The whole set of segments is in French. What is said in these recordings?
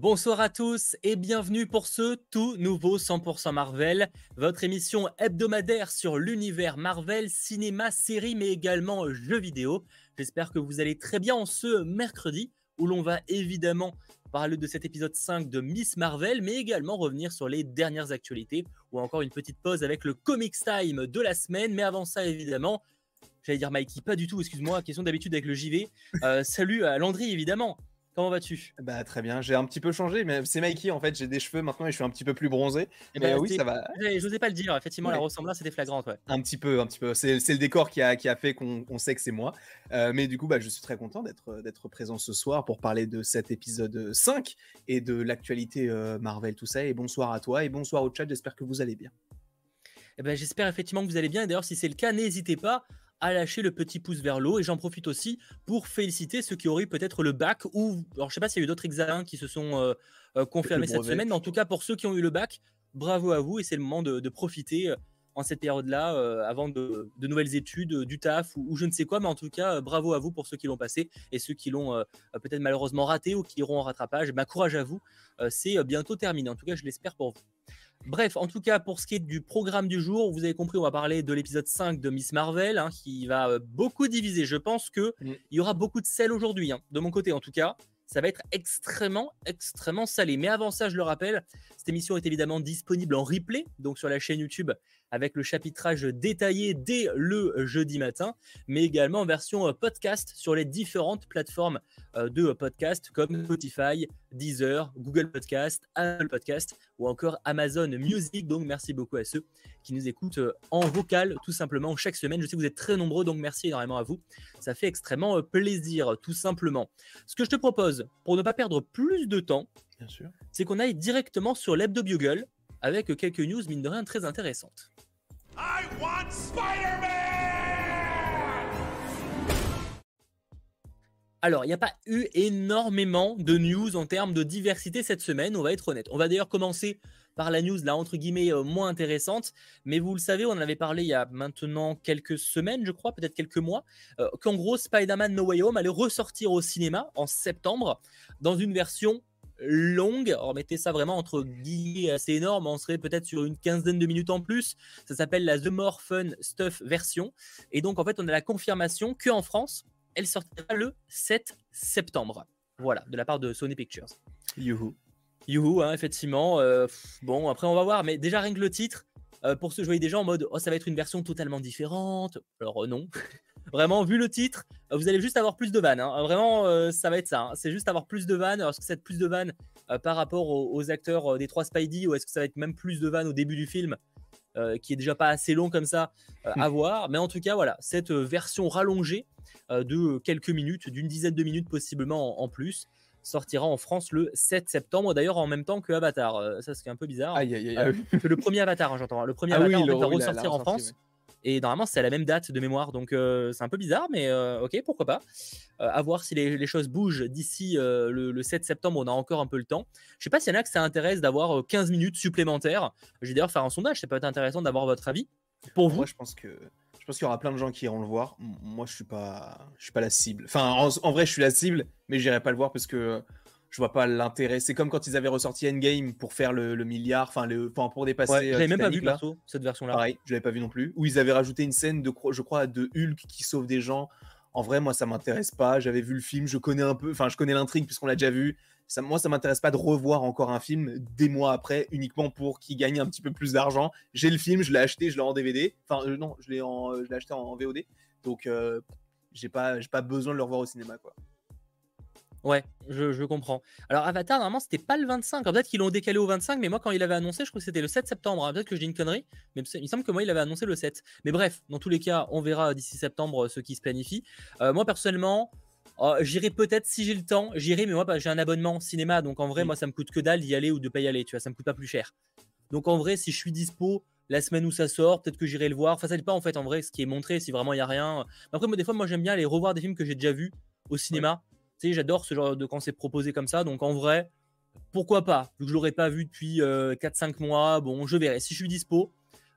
Bonsoir à tous et bienvenue pour ce tout nouveau 100% Marvel, votre émission hebdomadaire sur l'univers Marvel, cinéma, série mais également jeux vidéo. J'espère que vous allez très bien en ce mercredi où l'on va évidemment parler de cet épisode 5 de Miss Marvel mais également revenir sur les dernières actualités ou encore une petite pause avec le Comics Time de la semaine. Mais avant ça évidemment, j'allais dire Mikey, pas du tout, excuse-moi, question d'habitude avec le JV. Euh, salut à Landry évidemment. Comment vas-tu? Bah très bien, j'ai un petit peu changé, mais c'est Mikey en fait, j'ai des cheveux maintenant et je suis un petit peu plus bronzé. Et eh ben, oui, ça va. Je n'osais pas le dire, effectivement, la ressemblance était flagrante. Ouais. Un petit peu, un petit peu. C'est le décor qui a, qui a fait qu'on sait que c'est moi. Euh, mais du coup, bah, je suis très content d'être présent ce soir pour parler de cet épisode 5 et de l'actualité euh, Marvel, tout ça. Et bonsoir à toi et bonsoir au chat, j'espère que vous allez bien. Eh ben, J'espère effectivement que vous allez bien. Et d'ailleurs, si c'est le cas, n'hésitez pas à lâcher le petit pouce vers le haut. Et j'en profite aussi pour féliciter ceux qui auraient peut-être le bac ou, alors je sais pas s'il y a eu d'autres examens qui se sont euh, euh, confirmés cette semaine, mais en tout cas pour ceux qui ont eu le bac, bravo à vous et c'est le moment de, profiter euh, en cette période-là, avant de, nouvelles études, du taf ou, je ne sais quoi, mais en tout cas, bravo à vous pour ceux qui l'ont passé et ceux qui l'ont peut-être malheureusement raté ou qui iront en rattrapage. Ma courage à vous, c'est bientôt terminé. En tout cas, je l'espère pour vous. Bref, en tout cas, pour ce qui est du programme du jour, vous avez compris, on va parler de l'épisode 5 de Miss Marvel, hein, qui va euh, beaucoup diviser. Je pense qu'il mm. y aura beaucoup de sel aujourd'hui, hein, de mon côté en tout cas. Ça va être extrêmement, extrêmement salé. Mais avant ça, je le rappelle, cette émission est évidemment disponible en replay, donc sur la chaîne YouTube avec le chapitrage détaillé dès le jeudi matin, mais également en version euh, podcast sur les différentes plateformes euh, de podcast comme Spotify, Deezer, Google Podcast, Apple Podcast ou encore Amazon Music. Donc merci beaucoup à ceux qui nous écoutent euh, en vocal tout simplement chaque semaine. Je sais que vous êtes très nombreux, donc merci énormément à vous. Ça fait extrêmement plaisir tout simplement. Ce que je te propose, pour ne pas perdre plus de temps, c'est qu'on aille directement sur l'Hebdo Bugle avec quelques news mine de rien très intéressantes. alors, il n'y a pas eu énormément de news en termes de diversité cette semaine, on va être honnête. On va d'ailleurs commencer par la news, là, entre guillemets, euh, moins intéressante. Mais vous le savez, on en avait parlé il y a maintenant quelques semaines, je crois, peut-être quelques mois, euh, qu'en gros, Spider-Man No Way Home allait ressortir au cinéma en septembre dans une version longue. Alors, mettez ça vraiment entre guillemets assez énorme. On serait peut-être sur une quinzaine de minutes en plus. Ça s'appelle la The More Fun Stuff version. Et donc, en fait, on a la confirmation qu'en France, elle sortira le 7 septembre. Voilà, de la part de Sony Pictures. Youhou. Youhou, hein, effectivement. Euh, bon, après, on va voir. Mais déjà, rien que le titre, euh, pour ceux, je voyais déjà en mode, oh, ça va être une version totalement différente. Alors, euh, non. Vraiment, vu le titre, vous allez juste avoir plus de vannes. Hein. Vraiment, euh, ça va être ça. Hein. C'est juste avoir plus de vannes. Est-ce que ça va être plus de vannes euh, par rapport aux, acteurs euh, des trois Spidey ou est-ce que ça va être même plus de vannes au début du film qui est déjà pas assez long comme ça à voir. Mais en tout cas, voilà, cette version rallongée de quelques minutes, d'une dizaine de minutes possiblement en, plus, sortira en France le 7 septembre, d'ailleurs en même temps que Avatar. ça, c'est un peu bizarre. Aïe, aïe, aïe, le premier Avatar, hein, j'entends. Le premier ah Avatar va ressortir en France. Et normalement, c'est à la même date de mémoire. Donc, euh, c'est un peu bizarre, mais euh, ok, pourquoi pas. Euh, à voir si les, choses bougent d'ici le, 7 septembre. On a encore un peu le temps. Je sais pas s'il y en a que ça intéresse d'avoir 15 minutes supplémentaires. Je vais d'ailleurs faire un sondage. Ça peut être intéressant d'avoir votre avis. Pour vous Moi, je pense que. Je pense qu'il y aura plein de gens qui iront le voir. Moi, je suis pas, je suis pas la cible. Enfin, en, en vrai, je suis la cible, mais j'irai pas le voir parce que je vois pas l'intérêt. C'est comme quand ils avaient ressorti Endgame pour faire le, milliard, enfin le, pour dépasser. Ouais, j'avais même pas vu perso cette version-là. Pareil, je l'avais pas vu non plus. Où ils avaient rajouté une scène de, je crois, de Hulk qui sauve des gens. En vrai, moi, ça m'intéresse pas. J'avais vu le film, je connais un peu, enfin, je connais l'intrigue puisqu'on l'a déjà vu. Ça, moi, ça m'intéresse pas de revoir encore un film des mois après, uniquement pour qu'il gagne un petit peu plus d'argent. J'ai le film, je l'ai acheté, je l'ai en DVD. Enfin, euh, non, je l'ai en, je l'ai acheté en, VOD. Donc, euh, j'ai pas, j'ai pas besoin de le revoir au cinéma, quoi. Ouais, je, comprends. Alors Avatar, normalement, c'était pas le 25. Peut-être qu'ils l'ont décalé au 25, mais moi, quand il avait annoncé, je crois que c'était le 7 septembre. Hein. Peut-être que je dis une connerie, mais il me semble que moi, il avait annoncé le 7. Mais bref, dans tous les cas, on verra d'ici septembre ce qui se planifie. Euh, moi, personnellement, oh, j'irai peut-être si j'ai le temps. J'irai, mais moi, bah, j'ai un abonnement cinéma, donc en vrai, moi, ça me coûte que dalle d'y aller ou de pas y aller. Tu vois, ça me coûte pas plus cher. Donc en vrai, si je suis dispo la semaine où ça sort, peut-être que j'irai le voir. Enfin, ça dépend en fait, en vrai, ce qui est montré, si vraiment il y a rien. après, moi, des fois, moi, j'aime bien aller revoir des films que j'ai déjà vus au cinéma j'adore ce genre de quand c'est proposé comme ça. Donc en vrai, pourquoi pas? Vu que je l'aurais pas vu depuis 4-5 euh, mois, bon, je verrai. Si je suis dispo,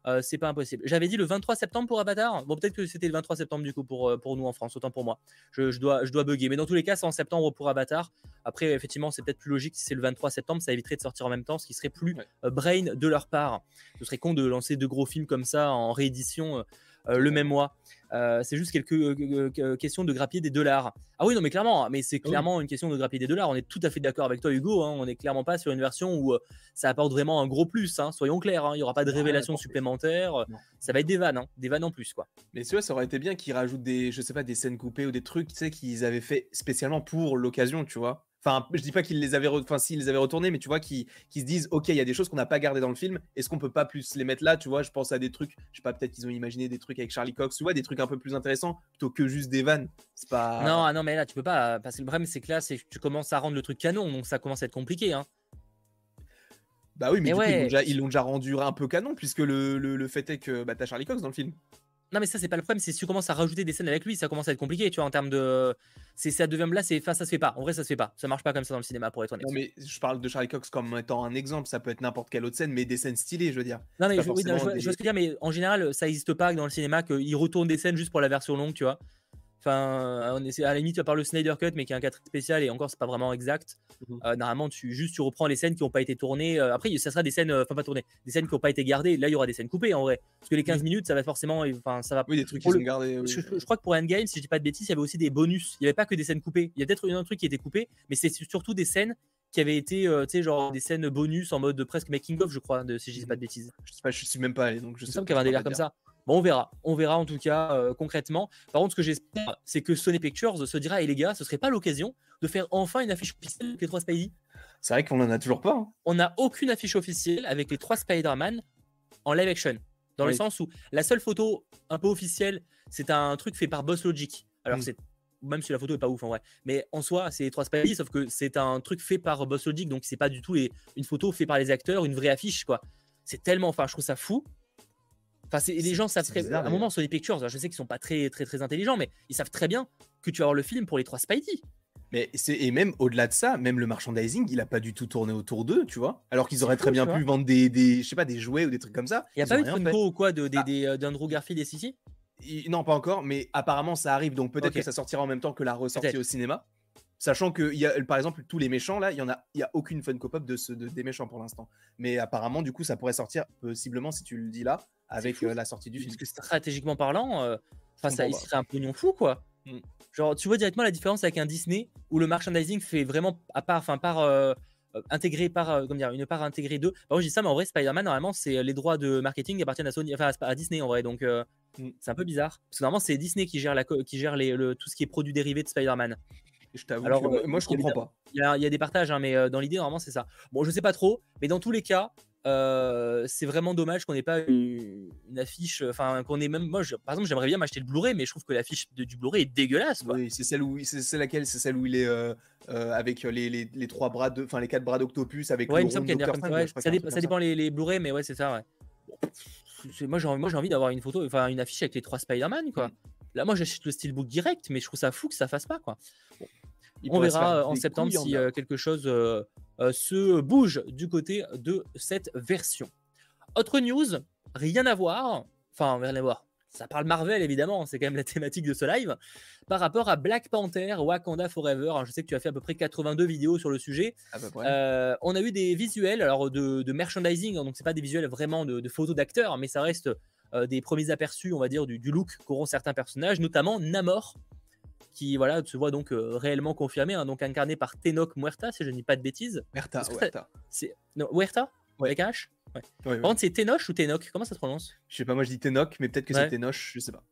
euh, c'est pas impossible. J'avais dit le 23 septembre pour Avatar. Bon, peut-être que c'était le 23 septembre du coup pour, euh, pour nous en France, autant pour moi. Je, dois, je dois bugger. Mais dans tous les cas, c'est en septembre pour Avatar. Après, effectivement, c'est peut-être plus logique si c'est le 23 septembre. Ça éviterait de sortir en même temps, ce qui serait plus brain de leur part. Ce serait con de lancer deux gros films comme ça en réédition le même mois. Euh, c'est juste quelques euh, euh, questions de grappiller des dollars. Ah oui, non, mais clairement, mais c'est clairement une question de grappiller des dollars. On est tout à fait d'accord avec toi, Hugo. Hein. on n'est clairement pas sur une version où ça apporte vraiment un gros plus. Hein. soyons clairs, hein. il n'y aura pas de révélation supplémentaire. Ça va être des vannes, des vannes en plus, quoi. Mais tu vois, ça aurait été bien qu'ils rajoutent des, je sais pas, des scènes coupées ou des trucs, tu sais, qu'ils avaient fait spécialement pour l'occasion, tu vois. Enfin, je dis pas qu'ils les avaient, enfin, s'ils les avaient retournés, mais tu vois, qui se disent, ok, il y a des choses qu'on n'a pas gardées dans le film. Est-ce qu'on peut pas plus les mettre là Tu vois, je pense à des trucs, je sais pas, peut-être qu'ils ont imaginé des trucs avec Charlie Cox, tu vois, des trucs un peu plus intéressants plutôt que juste des vannes. C'est pas. Non, ah non, mais là, tu peux pas. Parce que le problème, c'est que là, c'est tu commences à rendre le truc canon, donc ça commence à être compliqué, hein. Bah oui, mais, du coup, ils l'ont déjà, rendu un peu canon, puisque le, le, fait est que bah, t'as Charlie Cox dans le film. Non, mais ça, c'est pas le problème. C'est si tu commences à rajouter des scènes avec lui, ça commence à être compliqué, tu vois, en termes de. C'est ça devient là, c'est. Enfin, ça se fait pas. En vrai, ça se fait pas. Ça marche pas comme ça dans le cinéma, pour être honnête. Non, mais je parle de Charlie Cox comme étant un exemple. Ça peut être n'importe quelle autre scène, mais des scènes stylées, je veux dire. Non, mais je, oui, je, veux dire, mais en général, ça n'existe pas dans le cinéma qu'ils retournent des scènes juste pour la version longue, tu vois. Enfin, on à la limite, tu parles le Snyder Cut, mais qui est un cas très spécial et encore, c'est pas vraiment exact. Mmh euh, normalement, tu juste tu reprends les scènes qui n'ont pas été tournées. Euh, après, ça sera des scènes, euh, enfin pas tournées, des scènes qui n'ont pas été gardées. Là, il y aura des scènes coupées en vrai, parce que les 15 minutes, ça va forcément, enfin, ça va. Oui, des trucs qui sont gardés. Je, crois que pour Endgame, si je dis pas de bêtises, il y avait aussi des bonus. Il n'y avait pas que des scènes coupées. Il y a peut-être un truc qui était coupé, mais c'est surtout des scènes qui avaient été, tu sais, genre des scènes bonus en mode presque making of, je crois, de, si je dis pas de bêtises. Je sais pas, je suis même pas allé, donc je sais pas. qu'il y avait un délire comme ça. Bon, on verra. On verra en tout cas euh, concrètement. Par contre, ce que j'espère, c'est que Sony Pictures se dira, et les gars, ce serait pas l'occasion de faire enfin une affiche officielle avec les trois Spidey C'est vrai qu'on en a toujours pas. Hein. On n'a aucune affiche officielle avec les trois Spider-Man en live action. Dans le sens où la seule photo un peu officielle, c'est un truc fait par Boss Logic. Alors, mm. c'est même si la photo est pas ouf en vrai. Mais en soi, c'est les trois Spidey, sauf que c'est un truc fait par Boss Logic, donc c'est pas du tout une photo faite par les acteurs, une vraie affiche, quoi. C'est tellement, enfin, je trouve ça fou. Enfin, les gens savent très, à un moment sur les pictures, je sais qu'ils sont pas très très très intelligents, mais ils savent très bien que tu vas avoir le film pour les trois Spidey. Mais et même au-delà de ça, même le merchandising, il a pas du tout tourné autour d'eux, tu vois. Alors qu'ils auraient très bien pu vendre des, des, je sais pas, des jouets ou des trucs comme ça. Il y a pas eu de Funko ou quoi de, ah. d'Andrew Garfield et Sissy Non, pas encore, mais apparemment ça arrive, donc peut-être que ça sortira en même temps que la ressortie au cinéma. Sachant que, y a, par exemple, tous les méchants, là, il n'y a, y a aucune Funko Pop de, ce, de, des méchants pour l'instant. Mais apparemment, du coup, ça pourrait sortir possiblement, si tu le dis là, avec euh, la sortie du film. Parce que stratégiquement parlant, euh, ça, il serait un pognon fou, quoi. Mm. Genre, tu vois directement la différence avec un Disney où le merchandising fait vraiment à part, enfin, par. Euh, intégré par comment dire une part intégrée d'eux. Par contre, je dis ça, mais en vrai, Spider-Man, normalement, c'est les droits de marketing qui appartiennent à Sony, enfin à Disney en vrai. Donc, mm. c'est un peu bizarre. Parce que normalement, c'est Disney qui gère, la, qui gère les, le, tout ce qui est produit dérivé de Spider-Man. Je t'avoue, Alors, moi je comprends pas. Il y, a, des partages, hein, mais dans l'idée, normalement, c'est ça. Bon, je sais pas trop, mais dans tous les cas, euh, c'est vraiment dommage qu'on n'ait pas une, affiche. Enfin, qu'on ait même. Moi, par exemple, j'aimerais bien m'acheter le Blu-ray, mais je trouve que l'affiche du Blu-ray est dégueulasse. Oui, c'est celle où, c'est laquelle? C'est celle où il est avec les, les, les, trois bras de, enfin les quatre bras d'Octopus avec. Ouais, il me semble qu'il y a ça, ça, dépend les, les Blu-ray, mais ouais, c'est ça. Ouais. Moi, j'ai envie d'avoir une photo, enfin une affiche avec les trois Spider-Man, quoi. Mm. Là, moi, j'achète le steelbook direct, mais je trouve ça fou que ça fasse pas, quoi. On verra euh, en septembre si euh, quelque chose euh, se bouge du côté de cette version. Autre news, rien à voir. Enfin, rien à voir. Ça parle Marvel évidemment, c'est quand même la thématique de ce live. Par rapport à Black Panther, Wakanda Forever, je sais que tu as fait à peu près 82 vidéos sur le sujet. on a eu des visuels alors de, merchandising, hein, donc c'est pas des visuels vraiment de, photos d'acteurs, mais ça reste des premiers aperçus, on va dire, du, du look qu'auront certains personnages, notamment Namor, qui voilà, se voit donc euh, réellement confirmé, hein, donc incarné par Tenok Muerta, si je ne dis pas de bêtises. Muerta, Muerta. C'est... Non, Muerta? Avec H? Ouais. Par contre, c'est Tenoch ou Tenok Comment ça se prononce? Je sais pas, moi je dis Tenok, mais peut-être que c'est Tenoch, je sais pas.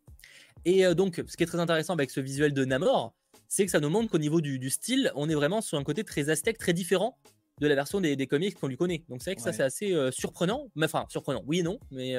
Et euh, donc, ce qui est très intéressant avec ce visuel de Namor, c'est que ça nous montre qu'au niveau du, style, on est vraiment sur un côté très aztèque, très différent de la version des, comics qu'on lui connaît. Donc c'est vrai que ça c'est assez euh, surprenant, mais enfin surprenant, oui et non, mais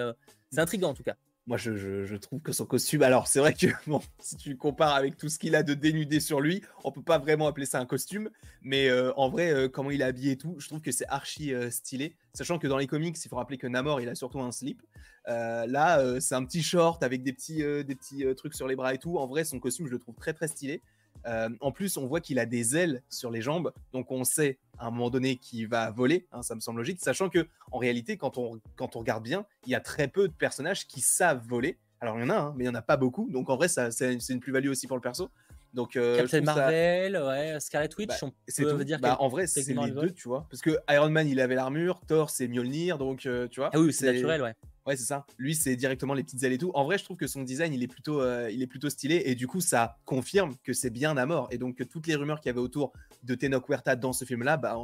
c'est intriguant en tout cas moi je, trouve que son costume, alors c'est vrai que bon, si tu compares avec tout ce qu'il a de dénudé sur lui, on peut pas vraiment appeler ça un costume, mais euh, en vrai, euh, comment il est habillé et tout, je trouve que c'est archi euh, stylé. Sachant que dans les comics, il faut rappeler que Namor, il a surtout un slip. là, c'est un petit short avec des petits, des petits trucs sur les bras et tout. En vrai, son costume, je le trouve très très stylé. Euh, en plus, on voit qu'il a des ailes sur les jambes, donc on sait à un moment donné qu'il va voler, hein, ça me semble logique, sachant que en réalité, quand on, quand on regarde bien, il y a très peu de personnages qui savent voler. Alors il y en a, hein, mais il n'y en a pas beaucoup, donc en vrai, c'est une plus-value aussi pour le perso. Donc, euh, Captain Marvel, ouais, Scarlet Witch, bah, on peut dire bah, en vrai, c'est les deux, tu vois. Parce que Iron Man, il avait l'armure, Thor, c'est Mjolnir, donc euh, tu vois. Ah oui, c'est naturel, ouais. Ouais, c'est ça. Lui, c'est directement les petites ailes et tout. En vrai, je trouve que son design, il est plutôt, euh, il est plutôt stylé. Et du coup, ça confirme que c'est bien mort Et donc, toutes les rumeurs qu'il y avait autour de Tenoch Huerta dans ce film-là, bah,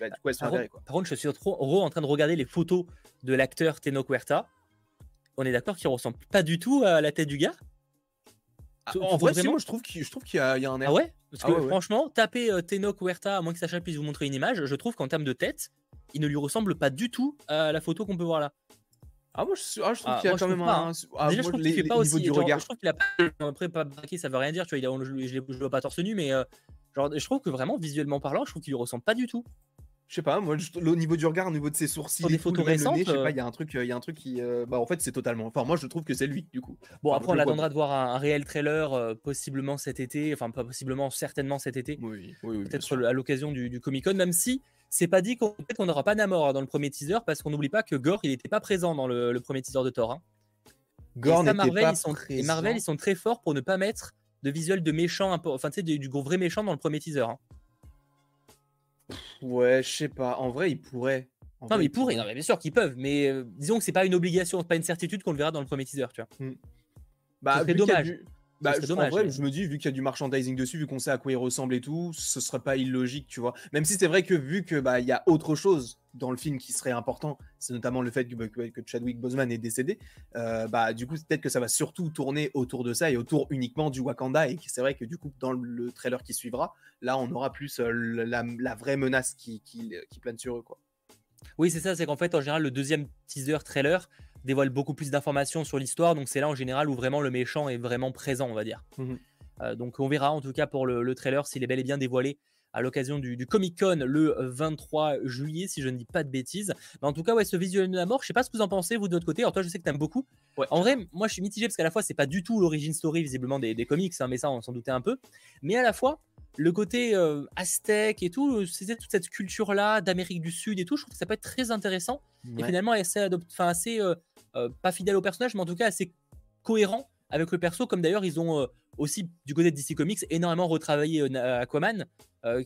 bah, du coup, elles sont avérées. Par contre, je suis trop en train de regarder les photos de l'acteur Tenoch Huerta. On est d'accord qu'il ressemble pas du tout à la tête du gars? Ah, en vrai, moi, je trouve qu'il y, a un air. Ah ouais? Parce ah que franchement, taper euh, Tenoch Huerta, à moins que Sacha puisse vous montrer une image, je trouve qu'en termes de tête, il ne lui ressemble pas du tout à la photo qu'on peut voir là. Ah, moi, je, ah, je trouve qu'il y a quand même un. Hein. Ah, Déjà, je trouve qu'il fait pas aussi. Du regard. Je trouve qu'il a pas. Après, pas braqué, ça veut rien dire, tu vois. Il a, je, je, je, vois pas torse nu, mais euh, genre, je trouve que vraiment, visuellement parlant, je trouve qu'il lui ressemble pas du tout je sais pas, moi, au niveau du regard, au niveau de ses sourcils, des photos récentes, je sais pas, il y a un truc, il y a un truc qui, euh, bah, en fait, c'est totalement. Enfin, moi, je trouve que c'est lui, du coup. Bon, après, on attendra de voir un, réel trailer, euh, possiblement cet été, enfin, pas possiblement, certainement cet été. Oui, oui, Peut-être à l'occasion du, Comic Con, même si c'est pas dit qu'on n'aura pas Namor hein, dans le premier teaser, parce qu'on n'oublie pas que Gore, il n'était pas présent dans le, premier teaser de Thor. Hein. Gore n'était pas ils sont, Et Marvel, ils sont très forts pour ne pas mettre de visuel de méchant, enfin, tu sais, du, gros vrai méchant dans le premier teaser. Hein. Ouais, je sais pas. En vrai, ils pourraient. non, mais ils pourraient. Non, mais bien sûr qu'ils peuvent. Mais euh, disons que c'est pas une obligation, pas une certitude qu'on le verra dans le premier teaser, tu vois. Hmm. Bah, c'est dommage. Bah, je, dommage, en vrai, je me dis, vu qu'il y a du merchandising dessus, vu qu'on sait à quoi il ressemble et tout, ce serait pas illogique, tu vois. Même si c'est vrai que vu que bah il y a autre chose dans le film qui serait important, c'est notamment le fait que, bah, que Chadwick Boseman est décédé. Euh, bah du coup, peut-être que ça va surtout tourner autour de ça et autour uniquement du Wakanda. Et c'est vrai que du coup, dans le trailer qui suivra, là, on aura plus euh, la, vraie menace qui, qui, qui plane sur eux, quoi. Oui, c'est ça. C'est qu'en fait, en général, le deuxième teaser trailer dévoile beaucoup plus d'informations sur l'histoire. Donc c'est là en général où vraiment le méchant est vraiment présent, on va dire. Mhm. Euh, donc on verra en tout cas pour le, trailer s'il est bel et bien dévoilé à l'occasion du, Comic Con le 23 juillet, si je ne dis pas de bêtises. Mais en tout cas, ouais, ce visuel de la mort, je sais pas ce que vous en pensez, vous de votre côté. Alors, toi, je sais que tu aimes beaucoup. En vrai, moi, je suis mitigé parce qu'à la fois, c'est pas du tout l'origine story, visiblement, des, comics, hein, mais ça, on s'en doutait un peu. Mais à la fois, le côté euh, aztèque et tout, c'était toute cette culture-là d'Amérique du Sud et tout, je trouve que ça peut être très intéressant. Et finalement, assez, assez euh, euh, pas fidèle au personnage, mais en tout cas assez cohérent avec le perso, comme d'ailleurs ils ont euh, aussi du côté de DC Comics énormément retravaillé euh, Aquaman,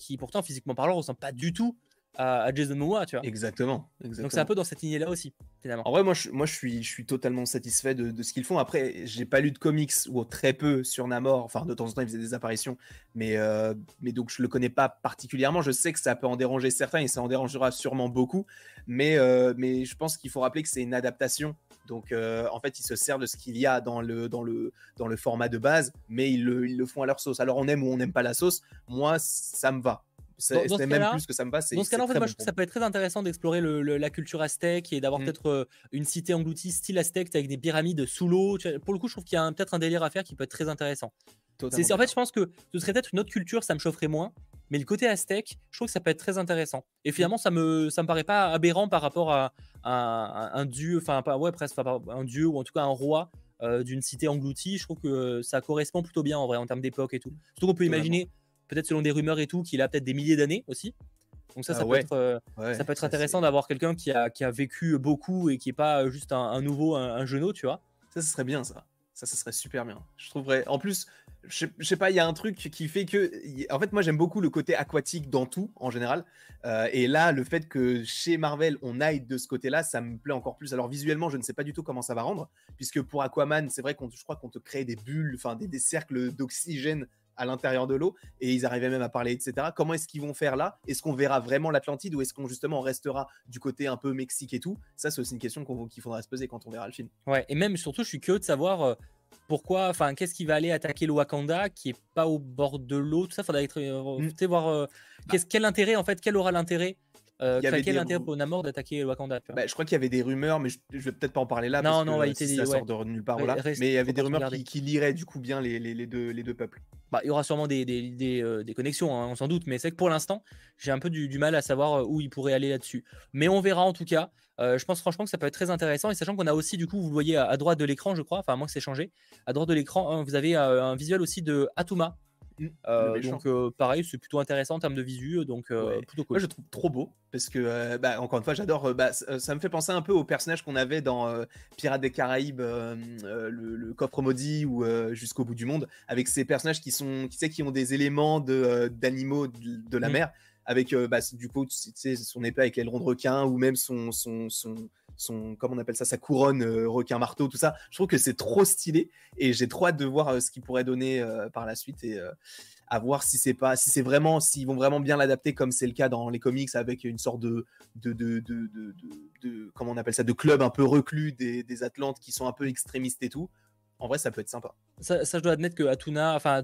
qui pourtant physiquement parlant ressemble pas du tout à, Jason Momoa, tu vois. Exactement. Donc c'est un peu dans cette lignée-là aussi, finalement. En vrai, moi, je, moi, je suis, je suis totalement satisfait de, ce qu'ils font. Après, j'ai pas lu de comics ou très peu sur Namor. Enfin, de temps en temps, il faisait des apparitions, mais, mais donc je le connais pas particulièrement. Je sais que ça peut en déranger certains et ça en dérangera sûrement beaucoup, mais, mais je pense qu'il faut rappeler que c'est une adaptation donc, euh, en fait, ils se servent de ce qu'il y a dans le, dans, le, dans le format de base, mais ils le, ils le font à leur sauce. Alors, on aime ou on n'aime pas la sauce. Moi, ça me va. C'est même plus que ça me va. Dans ce cas-là, en fait, moi, je trouve que ça peut être très intéressant d'explorer la culture aztèque et d'avoir mm. peut-être euh, une cité engloutie style aztèque avec des pyramides sous l'eau. Pour le coup, je trouve qu'il y a peut-être un délire à faire qui peut être très intéressant. en fait, je pense que ce serait peut-être une autre culture, ça me chaufferait moins. Mais le côté aztèque, je trouve que ça peut être très intéressant. Et finalement, ça me, ça me paraît pas aberrant par rapport à, un dieu, enfin, ouais, presque, un dieu ou en tout cas un roi euh, d'une cité engloutie. Je trouve que ça correspond plutôt bien en vrai en termes d'époque et tout. Surtout qu'on peut imaginer, peut-être selon des rumeurs et tout, qu'il a peut-être des milliers d'années aussi. Donc ça, ça ah peut être, euh, ça peut être intéressant d'avoir quelqu'un qui a, qui a vécu beaucoup et qui est pas juste un, nouveau, un, un genou, tu vois. Ça, ce serait bien ça. Ça, ça serait super bien. Je trouverais. En plus, je, sais pas, il y a un truc qui fait que. En fait, moi, j'aime beaucoup le côté aquatique dans tout, en général. Euh, et là, le fait que chez Marvel, on aille de ce côté-là, ça me plaît encore plus. Alors, visuellement, je ne sais pas du tout comment ça va rendre, puisque pour Aquaman, c'est vrai qu'on, je crois qu'on te crée des bulles, enfin, des cercles d'oxygène à l'intérieur de l'eau et ils arrivaient même à parler, etc. Comment est-ce qu'ils vont faire là? Est-ce qu'on verra vraiment l'Atlantide ou est-ce qu'on justement restera du côté un peu Mexique et tout? Ça, c'est aussi une question qu'il faudra se poser quand on verra le film. Ouais, et même surtout, je suis curieux de savoir euh, pourquoi, enfin, qu'est-ce qui va aller attaquer le Wakanda qui est pas au bord de l'eau, tout ça, faudra être, euh, voir euh, bah quel intérêt en fait, quel aura l'intérêt euh, quel intérêt pour Namor d'attaquer Wakanda bah, Je crois qu'il y avait des rumeurs, mais je, ne vais peut-être pas en parler là. Non, non, que, si ça sort de nulle part. mais il y avait des rumeurs qui, qui, liraient du coup bien les, les, deux, les deux peuples. Bah, il y aura sûrement des, des, des, euh, connexions, hein, on s'en doute, mais c'est que pour l'instant, j'ai un peu du, du, mal à savoir euh, où il pourrait aller là-dessus. Mais on verra en tout cas. Euh, je pense franchement que ça peut être très intéressant. Et sachant qu'on a aussi, du coup, vous le voyez à, droite de l'écran, je crois, enfin, à moins que c'est changé, à droite de l'écran, hein, vous avez un visuel aussi de Atuma, Mmh, donc pareil, c'est plutôt intéressant en termes de visu, donc plutôt cool. Moi je trouve trop beau parce que bah, encore une fois j'adore. Bah, ça me fait penser un peu au personnage qu'on avait dans Pirates des Caraïbes, le, coffre maudit ou jusqu'au bout du monde, avec ces personnages qui sont, qui, qui ont des éléments de d'animaux de, la mmh. mer, avec bah, du coup son épée avec l'aileron de requin ou même son, son, son son, comment on appelle ça, sa couronne requin marteau, tout ça. Je trouve que c'est trop stylé et j'ai trop hâte de voir ce qu'il pourrait donner par la suite. Et, à voir si c'est pas, si c'est vraiment, s'ils vont vraiment bien l'adapter comme c'est le cas dans les comics avec une sorte de, de, de, de, de, comment on appelle ça, de club un peu reclus des, des, Atlantes qui sont un peu extrémistes et tout. En vrai, ça peut être sympa. Ça, ça je dois admettre que Atuna, enfin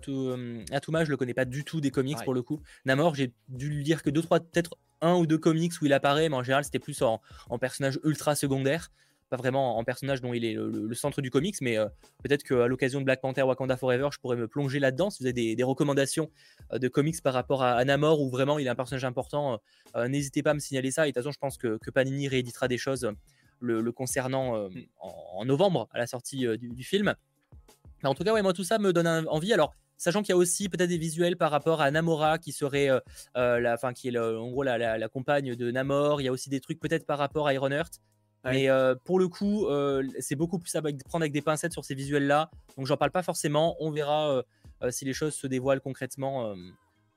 Atuma, je le connais pas du tout des comics pour le coup. Namor, j'ai dû lui lire que deux, trois, peut-être un ou deux comics où il apparaît, mais en général, c'était plus en, en personnage ultra secondaire pas vraiment en personnage dont il est le, centre du comics, mais euh, peut-être qu'à l'occasion de Black Panther Wakanda Forever, je pourrais me plonger là-dedans. Si vous avez des, recommandations euh, de comics par rapport à, Namor, où vraiment il est un personnage important, euh, n'hésitez pas à me signaler ça. Et de toute façon, je pense que, Panini rééditera des choses le, concernant mm. en, novembre à la sortie du, film. Mais en tout cas, ouais, moi tout ça me donne envie. Alors, sachant qu'il y a aussi peut-être des visuels par rapport à Namora qui serait la, fin, qui est en gros la, la, compagne de Namor. Il y a aussi des trucs peut-être par rapport à Ironheart. Mais pour le coup, c'est beaucoup plus à prendre avec des pincettes sur ces visuels-là. Donc j'en parle pas forcément. On verra si les choses se dévoilent concrètement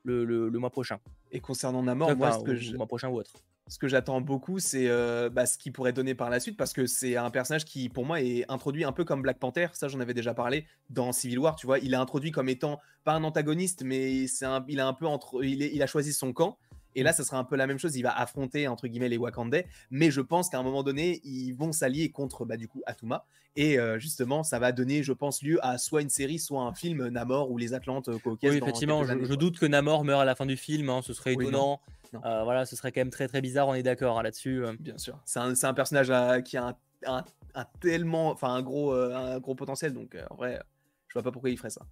le, mois prochain. Et concernant Namor, moi, ce que je... mois prochain ou autre. Ce que j'attends beaucoup, c'est bah, ce qu'il pourrait donner par la suite, parce que c'est un personnage qui, pour moi, est introduit un peu comme Black Panther. Ça, j'en avais déjà parlé dans Civil War. Tu vois, il est introduit comme étant pas un antagoniste, mais c'est il a un peu entre, il a choisi son camp. Et là, ce sera un peu la même chose. Il va affronter, entre guillemets, les Wakandais. Mais je pense qu'à un moment donné, ils vont s'allier contre, bah, du coup, Atuma. Et euh, justement, ça va donner, je pense, lieu à soit une série, soit un film Namor ou les Atlantes euh, Oui, effectivement, je, doute que Namor meure à la fin du film. Hein, ce serait étonnant. Euh, voilà, ce serait quand même très, très bizarre. On est d'accord hein, là-dessus. Bien sûr. C'est un, personnage qui a un, tellement, enfin, un gros, un gros potentiel. Donc, en vrai, je vois pas pourquoi il ferait ça.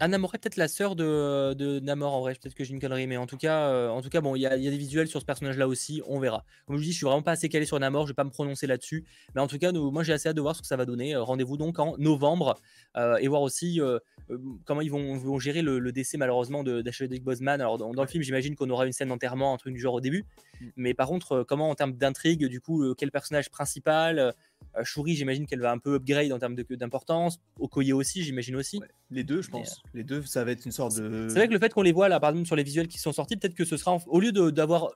Ah, Namor est peut-être la sœur de, de, Namor en vrai, peut-être que j'ai une connerie, mais en tout cas, euh, en tout cas bon, il y, a des visuels sur ce personnage-là aussi, on verra. Comme je vous dis, je suis vraiment pas assez calé sur Namor, je vais pas me prononcer là-dessus, mais en tout cas, moi j'ai assez hâte de voir ce que ça va donner. Euh, rendez-vous donc en novembre euh, et voir aussi comment ils vont, gérer le, décès malheureusement de d'Achadic Boseman. Alors dans, le film, j'imagine qu'on aura une scène d'enterrement, un truc du genre au début, mm. mais par contre, comment en termes d'intrigue, du coup, quel personnage principal euh, Shuri, j'imagine qu'elle va un peu upgrade en termes d'importance. Okoye aussi, j'imagine aussi. les deux, je pense. Euh, les deux, ça va être une sorte de. C'est vrai que le fait qu'on les voit là, par exemple, sur les visuels qui sont sortis, peut-être que ce sera, au lieu d'avoir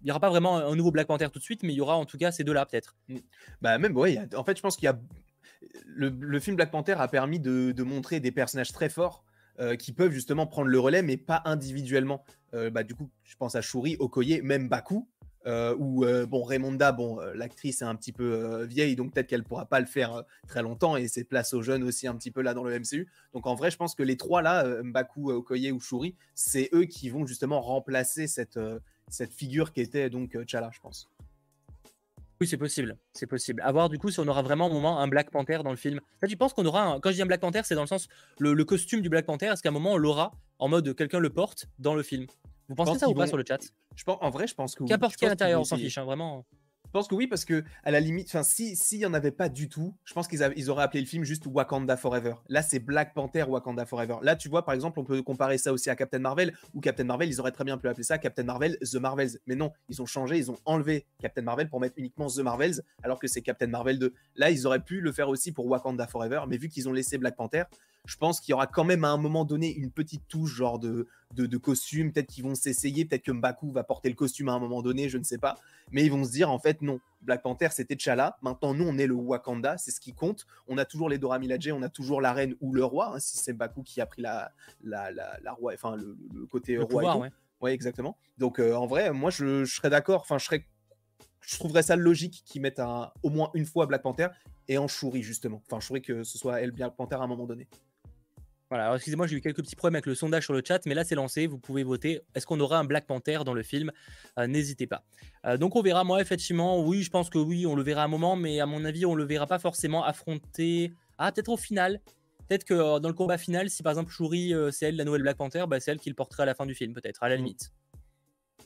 il n'y aura pas vraiment un nouveau Black Panther tout de suite, mais il y aura en tout cas ces deux-là, peut-être. Mm. Bah, même, ouais, en fait, je pense qu'il y a. Le, film Black Panther a permis de, montrer des personnages très forts euh, qui peuvent justement prendre le relais, mais pas individuellement. bah, du coup, je pense à Shuri, Okoye, même Baku, euh, ou euh, bon Raymonda, bon euh, l'actrice est un petit peu vieille, donc peut-être qu'elle pourra pas le faire très longtemps et c'est place aux jeunes aussi un petit peu là dans le MCU. Donc en vrai, je pense que les trois là, Mbaku, Okoye ou Shuri, c'est eux qui vont justement remplacer cette cette figure qui était donc T'Challa, je pense. Oui, c'est possible, c'est possible. À voir du coup si on aura vraiment un moment un Black Panther dans le film. Là, tu penses qu'on aura un... quand je dis un Black Panther, c'est dans le sens le, costume du Black Panther. Est-ce qu'à un moment on l'aura en mode quelqu'un le porte dans le film? Vous pensez ça ou pas sur le chat? Je pense, en vrai, je pense que. Qu'importe qui est à l'intérieur, on s'en fiche, hein, vraiment. Je pense que oui, parce que à la limite, enfin, si s'il y en avait pas du tout, je pense qu'ils ils auraient appelé le film juste Wakanda Forever. Là, c'est Black Panther Wakanda Forever. Là, tu vois, par exemple, on peut comparer ça aussi à Captain Marvel, ou Captain Marvel, ils auraient très bien pu appeler ça Captain Marvel The Marvels. Mais non, ils ont changé, ils ont enlevé Captain Marvel pour mettre uniquement The Marvels, alors que c'est Captain Marvel 2. Là, ils auraient pu le faire aussi pour Wakanda Forever, mais vu qu'ils ont laissé Black Panther, je pense qu'il y aura quand même à un moment donné une petite touche genre de, de, costume. Peut-être qu'ils vont s'essayer, peut-être que Mbaku va porter le costume à un moment donné, je ne sais pas. Mais ils vont se dire en fait non, Black Panther c'était T'Challa. Maintenant nous on est le Wakanda, c'est ce qui compte. On a toujours les Dora Milaje, on a toujours la reine ou le roi, hein, si c'est Mbaku qui a pris la, la, la, roi, enfin le, côté roi. ouais. exactement. Donc euh, en vrai, moi je, serais d'accord. Enfin je serais je trouverais ça logique qu'ils mettent un, au moins une fois Black Panther et en Shuri justement. Enfin, Shuri que ce soit elle Black Panther à un moment donné. Voilà, excusez-moi, j'ai eu quelques petits problèmes avec le sondage sur le chat, mais là c'est lancé, vous pouvez voter. Est-ce qu'on aura un Black Panther dans le film? Euh, N'hésitez pas. Euh, donc on verra, moi effectivement, oui, je pense que oui, on le verra à un moment, mais à mon avis, on le verra pas forcément affronter. Ah, peut-être au final. Peut-être que euh, dans le combat final, si par exemple Shuri, c'est elle la nouvelle Black Panther, bah, c'est elle qui le porterait à la fin du film, peut-être, à la mm. limite.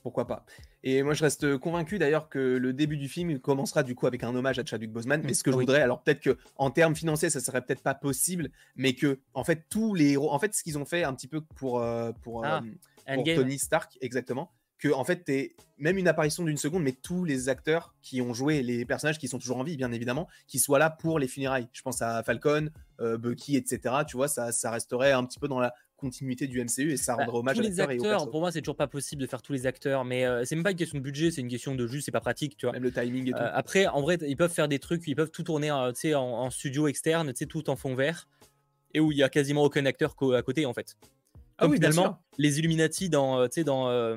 Pourquoi pas. Et moi, je reste convaincu d'ailleurs que le début du film commencera du coup avec un hommage à Chadwick Boseman. Mais ce que je voudrais, alors peut-être que en termes financiers, ça serait peut-être pas possible, mais que en fait tous les héros, en fait, ce qu'ils ont fait un petit peu pour euh, pour, Ah, euh, pour. Tony Stark, exactement, que en fait, t'es même une apparition d'une seconde, mais tous les acteurs qui ont joué les personnages qui sont toujours en vie, bien évidemment, qui soient là pour les funérailles. Je pense à Falcon, euh, Bucky, etc. Tu vois, ça, ça resterait un petit peu dans la continuité du MCU et ça Bah, rendrait hommage tous à les et acteurs, pour moi, c'est toujours pas possible de faire tous les acteurs, mais euh, c'est même pas une question de budget, c'est une question de juste, c'est pas pratique, tu vois. Même le timing et tout. Euh, après, en vrai, ils peuvent faire des trucs, ils peuvent tout tourner euh, en, en studio externe, tu sais, tout en fond vert, et où il y a quasiment aucun acteur à côté, en fait. Ah Comme oui, finalement, les Illuminati dans, euh, dans, euh,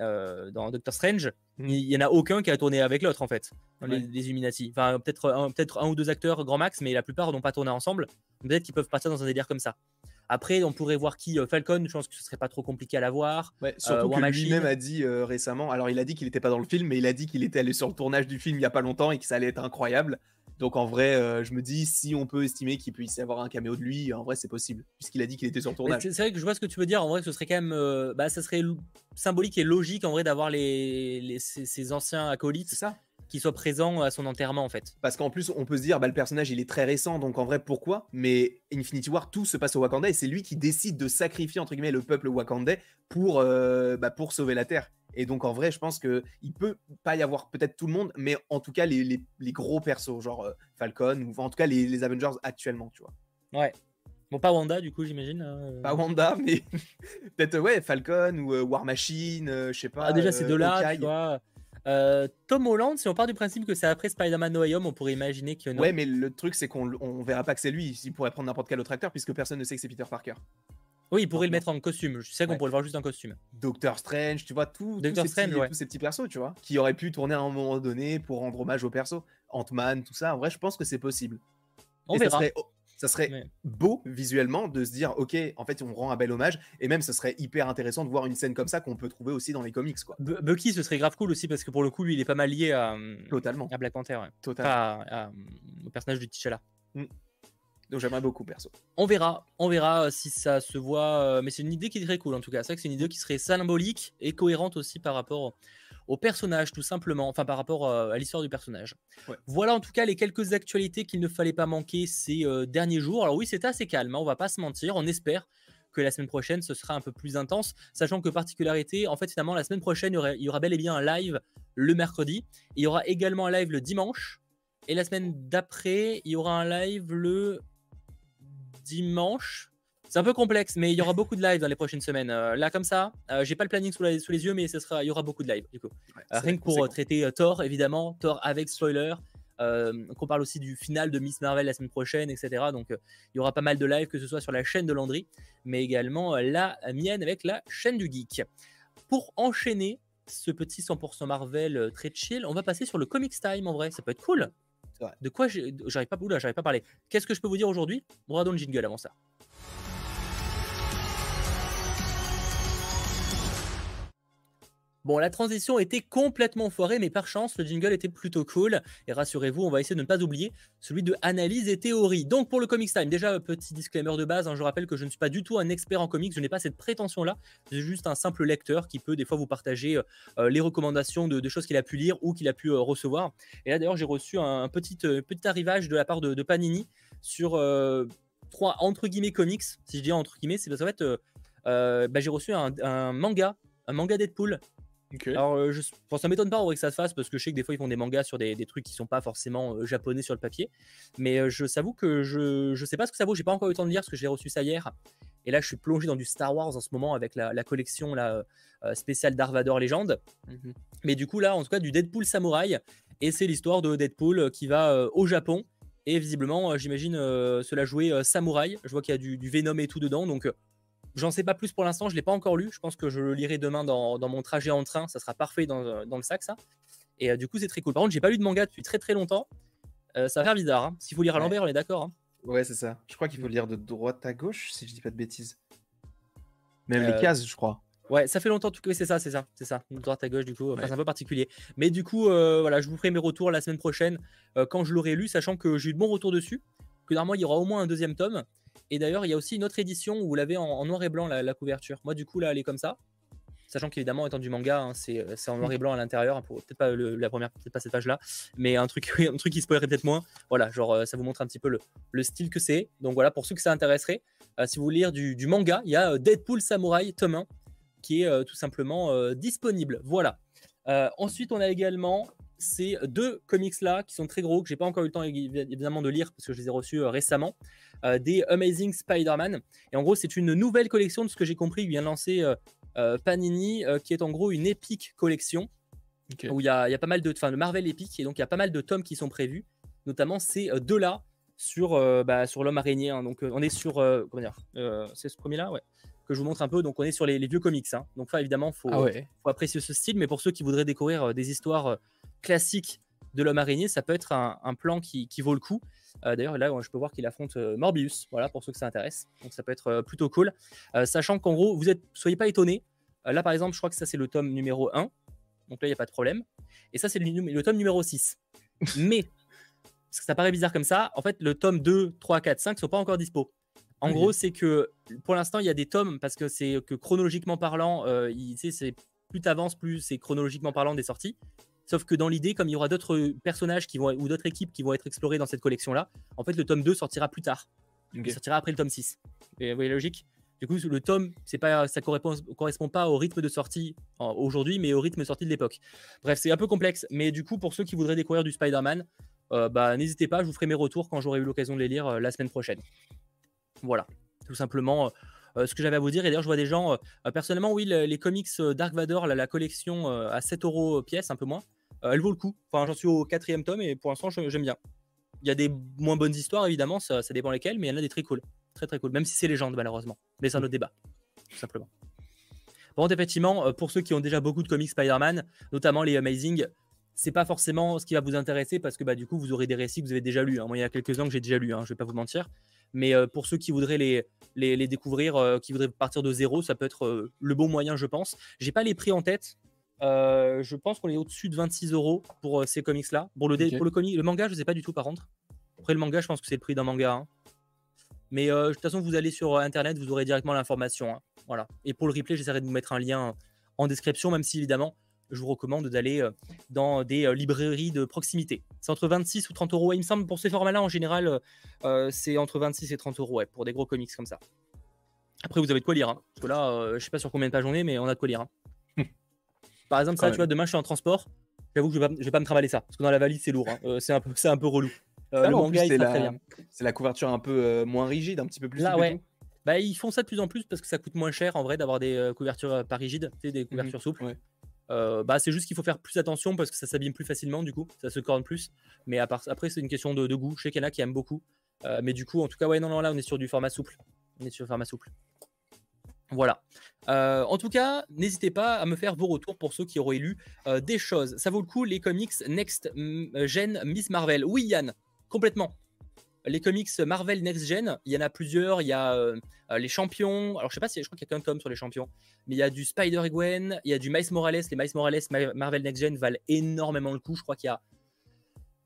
euh, dans Doctor Strange, Mhm. il y en a aucun qui a tourné avec l'autre, en fait, dans les, Ouais. les Illuminati. Enfin, peut-être un, peut un ou deux acteurs, grand max, mais la plupart n'ont pas tourné ensemble. Peut-être qu'ils peuvent partir dans un délire comme ça. Après, on pourrait voir qui euh, Falcon, je pense que ce serait pas trop compliqué à la voir. Ouais, surtout War que lui-même a dit euh, récemment, alors il a dit qu'il n'était pas dans le film, mais il a dit qu'il était allé sur le tournage du film il y a pas longtemps et que ça allait être incroyable. Donc en vrai, euh, je me dis, si on peut estimer qu'il puisse y avoir un caméo de lui, en vrai c'est possible, puisqu'il a dit qu'il était sur le tournage. C'est vrai que je vois ce que tu veux dire. En vrai, ce serait quand même, euh, bah, ça serait symbolique et logique en vrai d'avoir les, les- ces, ces anciens C'est acolytes ça. Qui soient présents à son enterrement en fait. Parce qu'en plus, on peut se dire, bah, le personnage il est très récent, donc en vrai pourquoi? Mais Infinity War, tout se passe au Wakanda et c'est lui qui décide de sacrifier entre guillemets le peuple wakandais pour, euh, bah, pour sauver la Terre. Et donc en vrai, je pense que il peut pas y avoir peut-être tout le monde, mais en tout cas les, les- les gros persos, genre euh, Falcon ou en tout cas les, les Avengers actuellement, tu vois. Ouais. Bon, pas Wanda du coup, j'imagine. euh. Pas Wanda, mais peut-être ouais Falcon ou War Machine, je sais pas. Ah, déjà ces euh, deux-là, tu vois. Euh, Tom Holland, si on part du principe que c'est après Spider-Man No Way Home, on pourrait imaginer que non. Ouais, mais le truc c'est qu'on on verra pas que c'est lui. Il pourrait prendre n'importe quel autre acteur puisque personne ne sait que c'est Peter Parker. oui, il pourrait le mettre en costume. Je sais qu'on Ouais. pourrait le voir juste en costume. Doctor Strange, tu vois, tout, tous ces Strange, petits, ouais. tous ces petits persos, tu vois, qui auraient pu tourner à un moment donné pour rendre hommage aux persos. Ant-Man, tout ça, en vrai, je pense que c'est possible. On Et verra. Ça serait, ça serait Ouais. beau visuellement de se dire, ok, en fait, on rend un bel hommage, et même, ce serait hyper intéressant de voir une scène comme ça qu'on peut trouver aussi dans les comics, quoi. Bu- Bucky, ce serait grave cool aussi parce que pour le coup, lui, il est pas mal lié à, Totalement, à Black Panther, ouais. totalement. Enfin, à- à- au personnage du T'Challa. Donc j'aimerais beaucoup, perso. On verra, on verra euh, si ça se voit. euh, Mais c'est une idée qui est très cool en tout cas. C'est vrai que c'est une idée qui serait symbolique et cohérente aussi par rapport au personnage, tout simplement. Enfin, par rapport euh, à l'histoire du personnage. Ouais. Voilà en tout cas les quelques actualités qu'il ne fallait pas manquer ces euh, derniers jours. Alors oui, c'est assez calme, hein, on va pas se mentir. On espère que la semaine prochaine ce sera un peu plus intense, sachant que particularité, en fait, finalement, la semaine prochaine, il y aura, il y aura bel et bien un live le mercredi. Il y aura également un live le dimanche. Et la semaine d'après, il y aura un live le dimanche. C'est un peu complexe, mais il y aura beaucoup de live dans les prochaines semaines. Euh, là, comme ça, euh, j'ai pas le planning sous, la- sous les yeux, mais ce sera, il y aura beaucoup de live. Du coup. Ouais, Euh, rien que pour euh, traiter Thor, évidemment, Thor avec spoiler. Qu'on parle aussi du final de Miss Marvel la semaine prochaine, etc. Donc il y aura pas mal de live, que ce soit sur la chaîne de Landry, mais également la mienne avec la chaîne du geek. Pour enchaîner ce petit 100% Marvel très chill, on va passer sur le Comics Time en vrai, ça peut être cool. De quoi j'arrive pas, j'arrive pas à parler. Qu'est-ce que je peux vous dire aujourd'hui? On va dans le jingle avant ça. Bon, la transition était complètement foirée, mais par chance, le jingle était plutôt cool. Et rassurez-vous, on va essayer de ne pas oublier celui de analyse et théorie. Donc, pour le Comics Time, déjà, petit disclaimer de base, hein, je rappelle que je ne suis pas du tout un expert en comics, je n'ai pas cette prétention-là. Je suis juste un simple lecteur qui peut des fois vous partager euh, les recommandations de, choses qu'il a pu lire ou qu'il a pu euh, recevoir. Et là, d'ailleurs, j'ai reçu un, petit, euh, petit arrivage de la part de, Panini sur euh, trois, entre guillemets, comics. Si je dis entre guillemets, c'est parce qu'en fait, euh, euh, bah, j'ai reçu un, un manga, un manga Deadpool Alors, euh, je, ça m'étonne pas en vrai que ça se fasse parce que je sais que des fois ils font des mangas sur des, des trucs qui sont pas forcément euh, japonais sur le papier. Mais euh, je s'avoue que je, je sais pas ce que ça vaut. J'ai pas encore eu le temps de lire parce que j'ai reçu ça hier. Et là, je suis plongé dans du Star Wars en ce moment avec la, la collection euh, spéciale Darvador Légende. Mhm. Mais du coup, là, en tout cas, du Deadpool Samouraï. Et c'est l'histoire de Deadpool qui va au Japon. Et visiblement, j'imagine cela jouer Samouraï. Je vois qu'il y a du, du Venom et tout dedans. Donc, j'en sais pas plus pour l'instant. Je l'ai pas encore lu. Je pense que je le lirai demain dans, dans mon trajet en train. Ça sera parfait dans, euh, dans le sac, ça. Et euh, du coup, c'est très cool. Par contre, j'ai pas lu de manga depuis très très longtemps. Euh, ça va faire bizarre. Hein. S'il faut lire à Ouais. l'envers, on est d'accord. hein. Ouais, c'est ça. Je crois qu'il faut lire de droite à gauche, si je dis pas de bêtises. Même les cases, je crois. Ouais, ça fait longtemps. tout- oui, c'est ça, c'est ça, c'est ça. De droite à gauche, du coup. Enfin, Ouais. c'est un peu particulier. Mais du coup, euh, voilà, je vous ferai mes retours la semaine prochaine euh, quand je l'aurai lu, sachant que j'ai eu de bons retours dessus. Que normalement, il y aura au moins un deuxième tome. Et d'ailleurs, il y a aussi une autre édition où vous l'avez en, en noir et blanc, la, la couverture. Moi, du coup, là, elle est comme ça. sachant qu'évidemment étant du manga, hein, c'est en noir et blanc à l'intérieur, peut-être pas la première, peut-être pas cette page-là, mais un truc, un truc qui spoilerait peut-être moins. Voilà, genre ça vous montre un petit peu le, le style que c'est. Donc voilà, pour ceux que ça intéresserait, si vous voulez lire du, du manga, il y a Deadpool Samurai tome 1 qui est tout simplement disponible. Voilà. ensuite, on a également ces deux comics là qui sont très gros que j'ai pas encore eu le temps évidemment de lire parce que je les ai reçus récemment des Amazing Spider-Man et en gros c'est une nouvelle collection de ce que j'ai compris il vient lancer euh, Panini, euh, qui est en gros une épique collection où il y, a, pas mal de, enfin, le Marvel épique, et donc il y a pas mal de tomes qui sont prévus, notamment ces euh, deux-là sur, bah, sur l'homme araignée. Hein. donc on est sur, comment dire, c'est ce premier-là, ouais que je vous montre un peu. Donc, on est sur les, vieux comics. Hein. Donc, là, évidemment, il faut, ah faut, apprécier ce style. Mais pour ceux qui voudraient découvrir des histoires classiques de l'homme araignée, ça peut être un, plan qui, qui, vaut le coup. D'ailleurs, là, je peux voir qu'il affronte Morbius. Voilà, pour ceux que ça intéresse. Donc, ça peut être plutôt cool. sachant qu'en gros, vous êtes, soyez pas étonnés. Euh, là, par exemple, je crois que ça, c'est le tome numéro 1. Donc là, il n'y a pas de problème. Et ça, c'est le, tome numéro 6. Mais, parce que ça paraît bizarre comme ça, en fait, le tome 2, 3, 4, 5 ne sont pas encore dispo. En gros, c'est que pour l'instant, il y a des tomes, parce que c'est que chronologiquement parlant, euh, c'est plus tu avances, plus c'est chronologiquement parlant des sorties. Sauf que dans l'idée, comme il y aura d'autres personnages qui vont, ou d'autres équipes qui vont être explorées dans cette collection-là, en fait, le tome 2 sortira plus tard. Il sortira après le tome 6. vous voyez la logique? Du coup, le tome, c'est pas, ça correspond, correspond pas au rythme de sortie aujourd'hui, mais au rythme de sortie de l'époque. Bref, c'est un peu complexe, mais du coup, pour ceux qui voudraient découvrir du Spider-Man, euh, bah, n'hésitez pas, je vous ferai mes retours quand j'aurai eu l'occasion de les lire euh, la semaine prochaine. Voilà, tout simplement euh, ce que j'avais à vous dire. Et d'ailleurs, je vois des gens, personnellement, oui, les, comics Dark Vador, la, collection à 7 euros pièce, un peu moins, elle vaut le coup. Enfin, j'en suis au quatrième tome et pour l'instant, j'aime bien. Il y a des moins bonnes histoires, évidemment, ça, ça dépend lesquelles, mais il y en a des très cool. Très très cool, même si c'est légende malheureusement. Mais c'est un autre débat, tout simplement. Bon, effectivement, euh, pour ceux qui ont déjà beaucoup de comics Spider-Man, notamment les Amazing, c'est pas forcément ce qui va vous intéresser parce que bah, du coup, vous aurez des récits que vous avez déjà lus. Hein. Moi, il y a quelques ans que j'ai déjà lu, hein, je vais pas vous mentir. Mais euh, pour ceux qui voudraient les, les, découvrir, euh, qui voudraient partir de zéro, ça peut être le bon moyen, je pense. J'ai pas les prix en tête. je pense qu'on est au-dessus de 26 euros pour ces comics-là. Pour le, pour le, le manga, je sais pas du tout par contre. Après, le manga, je pense que c'est le prix d'un manga. Hein. Mais euh, de toute façon, vous allez sur euh, Internet, vous aurez directement l'information. Hein. Voilà. Et pour le replay, j'essaierai de vous mettre un lien en description, même si évidemment, je vous recommande d'aller euh, dans des librairies de proximité. C'est entre 26 ou 30 euros. Il me semble pour ces formats-là, en général, c'est entre 26 et 30 euros pour des gros comics comme ça. Après, vous avez de quoi lire. Hein. parce que là, je sais pas sur combien de pages on est, mais on a de quoi lire. Hein. Par exemple, ça, tu vois, demain, je suis en transport. J'avoue que je vais, pas, vais pas me travailler ça. Parce que dans la valise, c'est lourd. c'est un, peu, un peu relou. Euh, c'est la, couverture un peu euh, moins rigide, un petit peu plus. Là, ouais. Bah, ils font ça de plus en plus parce que ça coûte moins cher en vrai d'avoir des euh, couvertures pas rigides, des mhm. couvertures souples. Bah, c'est juste qu'il faut faire plus attention parce que ça s'abîme plus facilement du coup, ça se corne plus. Mais après, c'est une question de, goût. Je sais qu'il y en a qui aiment beaucoup. mais du coup, en tout cas, ouais, non, non, là, on est sur du format souple. On est sur du format souple. Voilà. en tout cas, n'hésitez pas à me faire vos retours pour ceux qui auraient lu des choses. Ça vaut le coup, les comics Next Gen Miss Marvel. Oui, Yann, Complètement. Les comics Marvel Next Gen, il y en a plusieurs. Il y a euh, les champions. Alors, je sais pas si je crois qu'il y a qu'un tome sur les champions. Mais il y a du Spider-Gwen, il y a du Miles Morales. Les Miles Morales Marvel Next Gen valent énormément le coup. Je crois qu'il y a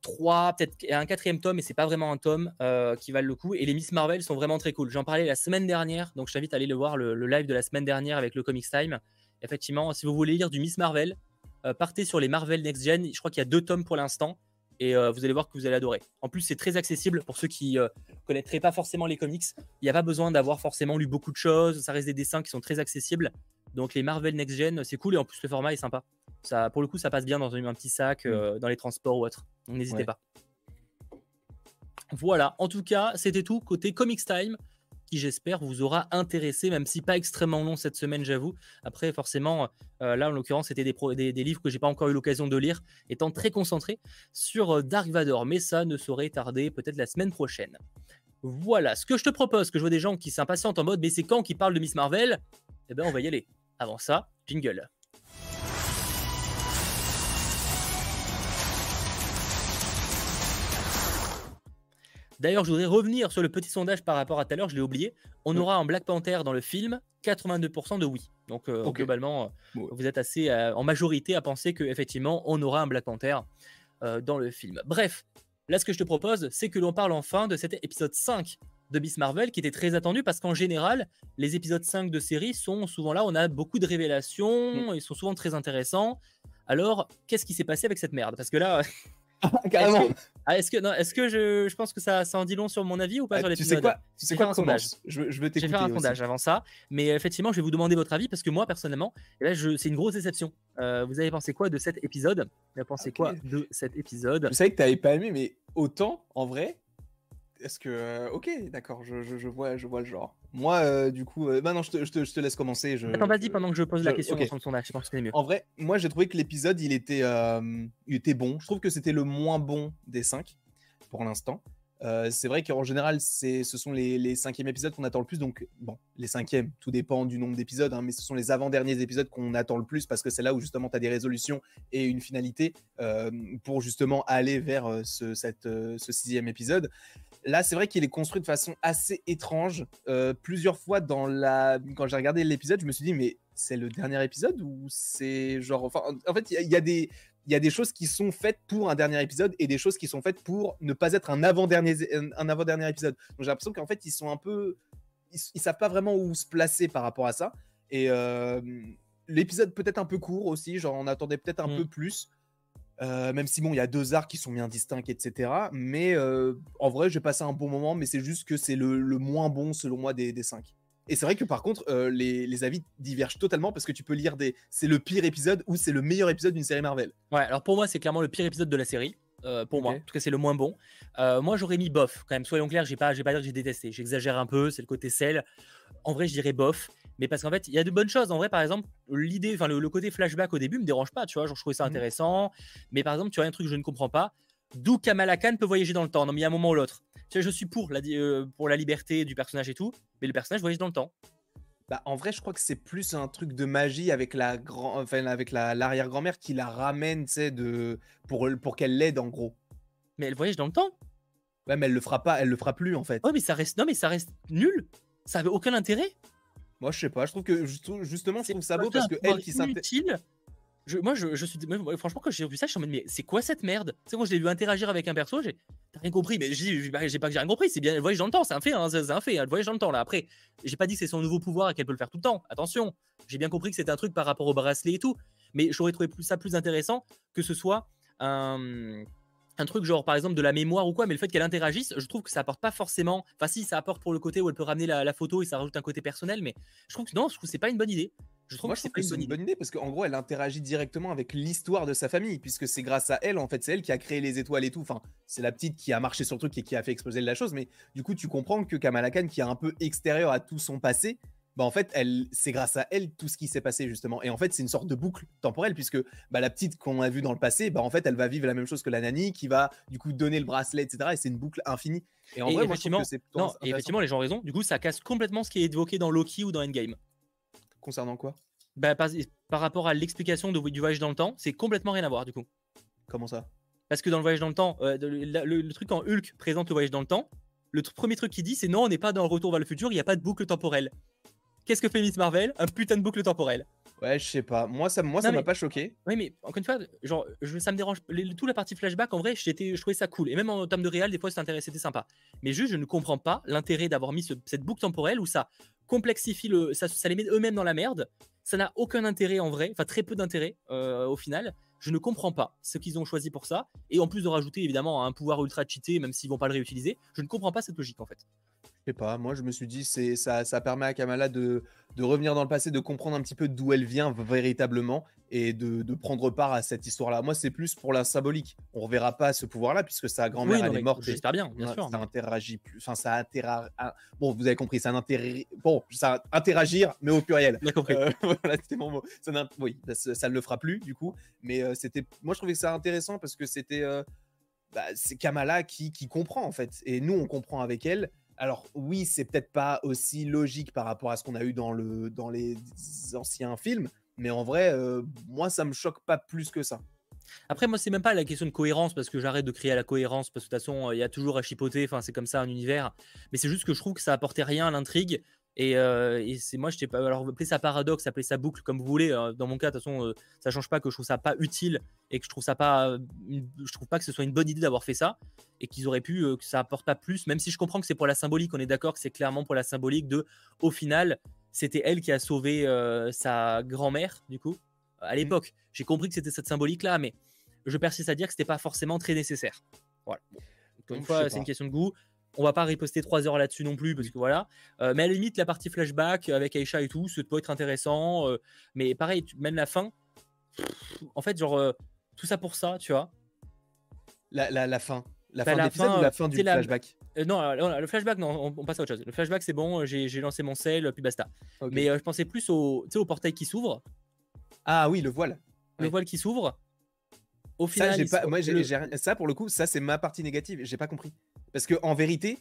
trois, peut-être un quatrième tome, et c'est pas vraiment un tome euh, qui valent le coup. Et les Miss Marvel sont vraiment très cool. J'en parlais la semaine dernière, donc je t'invite à aller le voir, le, live de la semaine dernière avec le Comics Time. Effectivement, si vous voulez lire du Miss Marvel, euh, partez sur les Marvel Next Gen. Je crois qu'il y a deux tomes pour l'instant et euh, vous allez voir que vous allez adorer. En plus, c'est très accessible pour ceux qui ne euh, connaîtraient pas forcément les comics. Il n'y a pas besoin d'avoir forcément lu beaucoup de choses. Ça reste des dessins qui sont très accessibles. Donc les Marvel Next Gen, c'est cool et en plus le format est sympa. Ça, pour le coup, ça passe bien dans un, petit sac, euh, mm. dans les transports ou autre. Donc n'hésitez pas. Voilà, en tout cas, c'était tout côté Comics Time qui j'espère vous aura intéressé, même si pas extrêmement long cette semaine, j'avoue. Après, forcément, euh, là en l'occurrence, c'était des, livres que j'ai pas encore eu l'occasion de lire, étant très concentré sur euh, Dark Vador, mais ça ne saurait tarder peut-être la semaine prochaine. Voilà, ce que je te propose, que je vois des gens qui s'impatientent en mode, mais c'est quand qui parle de Miss Marvel? Eh ben, on va y aller. Avant ça, jingle. D'ailleurs, je voudrais revenir sur le petit sondage par rapport à tout à l'heure, je l'ai oublié. On aura un Black Panther dans le film 82% de oui. Donc euh, globalement, euh, vous êtes assez euh, en majorité à penser qu'effectivement, on aura un Black Panther dans le film. Bref, là ce que je te propose, c'est que l'on parle enfin de cet épisode 5 de Miss Marvel qui était très attendu parce qu'en général, les épisodes 5 de série sont souvent là, on a beaucoup de révélations, ils sont souvent très intéressants. Alors, qu'est-ce qui s'est passé avec cette merde? Parce que là, Carrément. Est-ce que, est-ce que je, je, pense que ça, ça en dit long sur mon avis ou pas ah, sur l'épisode Tu sais quoi Tu sais quoi un sondage. Je, je Je vais faire un sondage avant ça, mais effectivement, je vais vous demander votre avis parce que moi, personnellement, et là, c'est une grosse déception. Euh, vous avez pensé quoi de cet épisode? Vous avez pensé quoi de cet épisode? Je savais que tu n'avais pas aimé, mais autant, en vrai, est-ce que. Euh, ok, d'accord, je, je, vois, je vois le genre. Moi, euh, du coup. Euh, bah non, je te, je, te, je te, laisse commencer. Je, Attends, vas-y pendant que je pose la question okay. son sondage. Je pense que c'est mieux. En vrai, moi, j'ai trouvé que l'épisode, il, était, il était bon. Je trouve que c'était le moins bon des cinq, pour l'instant. Euh, c'est vrai qu'en général, ce sont les, les, cinquièmes épisodes qu'on attend le plus. Donc, bon, les cinquièmes, tout dépend du nombre d'épisodes, hein, mais ce sont les avant-derniers épisodes qu'on attend le plus parce que c'est là où justement tu as des résolutions et une finalité euh, pour justement aller vers euh, ce, cette, euh, ce sixième épisode. Là, c'est vrai qu'il est construit de façon assez étrange. Euh, plusieurs fois, dans la... quand j'ai regardé l'épisode, je me suis dit, mais c'est le dernier épisode ou c'est genre. Enfin, en fait, il y, y, a des il y a des choses qui sont faites pour un dernier épisode et des choses qui sont faites pour ne pas être un avant -dernier épisode. Donc j'ai l'impression qu'en fait, ils sont un peu. Ils, ils, savent pas vraiment où se placer par rapport à ça. Et euh, l'épisode peut-être un peu court aussi, genre on attendait peut-être un mmh. peu plus. Euh, même si bon, il y a deux arcs qui sont bien distincts, etc. Mais euh, en vrai, j'ai passé un bon moment, mais c'est juste que c'est le, le, moins bon selon moi des, des cinq. Et c'est vrai que par contre, euh, les, les, avis divergent totalement parce que tu peux lire des. C'est le pire épisode ou c'est le meilleur épisode d'une série Marvel. Ouais, alors pour moi, c'est clairement le pire épisode de la série. Euh, pour okay. moi, en tout cas, c'est le moins bon. Euh, moi, j'aurais mis bof quand même. Soyons clairs, j'ai pas, j'ai pas dire que j'ai détesté. J'exagère un peu, c'est le côté sel. En vrai, je dirais bof. Mais parce qu'en fait, il y a de bonnes choses. En vrai, par exemple, l'idée, enfin, le, le, côté flashback au début me dérange pas, tu vois. Genre, je trouvais ça intéressant. Mmh. Mais par exemple, tu vois, un truc que je ne comprends pas. D'où Kamala Khan peut voyager dans le temps. Non, mais il y a un moment ou l'autre. Tu vois, je suis pour la, euh, pour la liberté du personnage et tout. Mais le personnage voyage dans le temps. Bah, en vrai, je crois que c'est plus un truc de magie avec la grand, enfin, avec la l'arrière-grand-mère qui la ramène, tu sais, de pour pour qu'elle l'aide en gros. Mais elle voyage dans le temps. Ouais, mais elle le fera pas, elle le fera plus en fait. Oh, mais ça reste, non, mais ça reste nul. Ça avait aucun intérêt. Moi, je sais pas. Je trouve que justement, je trouve ça beau parce que elle qui s'intéresse. Je, moi, je, je suis. Franchement, quand j'ai vu ça, je suis en mode, mais c'est quoi cette merde? Tu sais, moi, je l'ai vu interagir avec un perso, j'ai rien compris. Mais j'ai pas que j'ai rien compris. C'est bien, elle voyage dans le temps, c'est un fait, hein, c'est un fait. Elle voyage dans le temps, là. Après, j'ai pas dit que c'est son nouveau pouvoir et qu'elle peut le faire tout le temps. Attention, j'ai bien compris que c'était un truc par rapport au bracelet et tout. Mais j'aurais trouvé plus, ça plus intéressant que ce soit un un truc genre par exemple de la mémoire ou quoi, mais le fait qu'elle interagisse, je trouve que ça apporte pas forcément. Enfin, si, ça apporte pour le côté où elle peut ramener la, la, photo et ça rajoute un côté personnel, mais je trouve que non, je trouve que c'est pas une bonne idée. Je trouve Moi, que c'est pas une, bonne, une bonne idée parce qu'en gros, elle interagit directement avec l'histoire de sa famille, puisque c'est grâce à elle, en fait, c'est elle qui a créé les étoiles et tout. Enfin, c'est la petite qui a marché sur le truc et qui a fait exploser la chose, mais du coup, tu comprends que Kamala Khan, qui est un peu extérieur à tout son passé, bah en fait, elle, c'est grâce à elle tout ce qui s'est passé justement. Et en fait, c'est une sorte de boucle temporelle puisque bah, la petite qu'on a vue dans le passé, bah en fait, elle va vivre la même chose que la nanny qui va du coup donner le bracelet, etc. Et c'est une boucle infinie. Et en et vrai, effectivement, moi, je que non, et effectivement, les gens ont raison. Du coup, ça casse complètement ce qui est évoqué dans Loki ou dans Endgame. Concernant quoi? Bah, par, par, rapport à l'explication du voyage dans le temps, c'est complètement rien à voir du coup. Comment ça? Parce que dans le voyage dans le temps, euh, le, le, le, truc quand Hulk présente le voyage dans le temps, le premier truc qu'il dit, c'est non, on n'est pas dans le retour vers le futur, il n'y a pas de boucle temporelle. Qu'est-ce que fait Miss Marvel? Un putain de boucle temporelle. Ouais, je sais pas. Moi, ça, moi, non, ça m'a pas choqué. Oui, mais encore une fois, genre, je, ça me dérange. Les, toute la partie flashback, en vrai, j'étais, je trouvais ça cool. Et même en termes de réel, des fois, c'était sympa. Mais juste, je ne comprends pas l'intérêt d'avoir mis ce, cette boucle temporelle où ça complexifie le, ça, ça les met eux-mêmes dans la merde. Ça n'a aucun intérêt en vrai, enfin très peu d'intérêt euh, au final. Je ne comprends pas ce qu'ils ont choisi pour ça. Et en plus de rajouter évidemment un pouvoir ultra cheaté, même s'ils vont pas le réutiliser, je ne comprends pas cette logique en fait sais pas, moi je me suis dit c'est ça, ça permet à Kamala de, de revenir dans le passé, de comprendre un petit peu d'où elle vient véritablement et de, de prendre part à cette histoire-là. Moi c'est plus pour la symbolique. On reverra pas ce pouvoir-là puisque sa grand-mère oui, elle est morte. J'espère bien, bien ça, sûr. Ça interagit plus, enfin ça interagit. Bon, vous avez compris, ça interagit. Bon, ça interagir, mais au pluriel. Bien compris. Euh, voilà, c'était mon mot. Ça oui, ça ne le fera plus du coup, mais euh, c'était. Moi je trouvais que ça intéressant parce que c'était. Euh, bah, c'est Kamala qui, qui comprend en fait, et nous on comprend avec elle. Alors oui, c'est peut-être pas aussi logique par rapport à ce qu'on a eu dans, le, dans les anciens films, mais en vrai, euh, moi, ça me choque pas plus que ça. Après, moi, c'est même pas la question de cohérence parce que j'arrête de crier à la cohérence parce que de toute façon, il y a toujours à chipoter. C'est comme ça un univers. Mais c'est juste que je trouve que ça apportait rien à l'intrigue Et, euh, et c'est moi, je pas. Alors, appelez ça paradoxe, appelez ça boucle, comme vous voulez. hein. Dans mon cas, de toute façon, euh, ça change pas que je trouve ça pas utile et que je trouve ça pas. euh, une- Je trouve pas que ce soit une bonne idée d'avoir fait ça et qu'ils auraient pu, euh, que ça apporte pas plus. Même si je comprends que c'est pour la symbolique, on est d'accord que c'est clairement pour la symbolique de. Au final, c'était elle qui a sauvé euh, sa grand-mère, du coup, à l'époque. J'ai compris que c'était cette symbolique-là, mais je persiste à dire que c'était pas forcément très nécessaire. Voilà. Bon. Une fois, c'est une question de goût. On va pas riposter trois heures là-dessus non plus, parce que voilà. Euh, mais à la limite, la partie flashback avec Aisha et tout, ça peut être intéressant. euh, mais pareil, tu- même la fin, en fait, genre, euh, tout ça pour ça, tu vois. La, la, la fin. La Bah, fin la fin, ou la fin du la- flashback? Non, le flashback, non, on, on passe à autre chose. Le flashback, c'est bon, j'ai lancé mon sel, puis basta. Mais je pensais plus au, au portail qui s'ouvre, Ah oui, le voile. le voile qui s'ouvre. Au Ça, final, j'ai il pas, moi, le- ça, pour le coup, ça, c'est ma partie négative. J'ai pas compris. Parce que en vérité,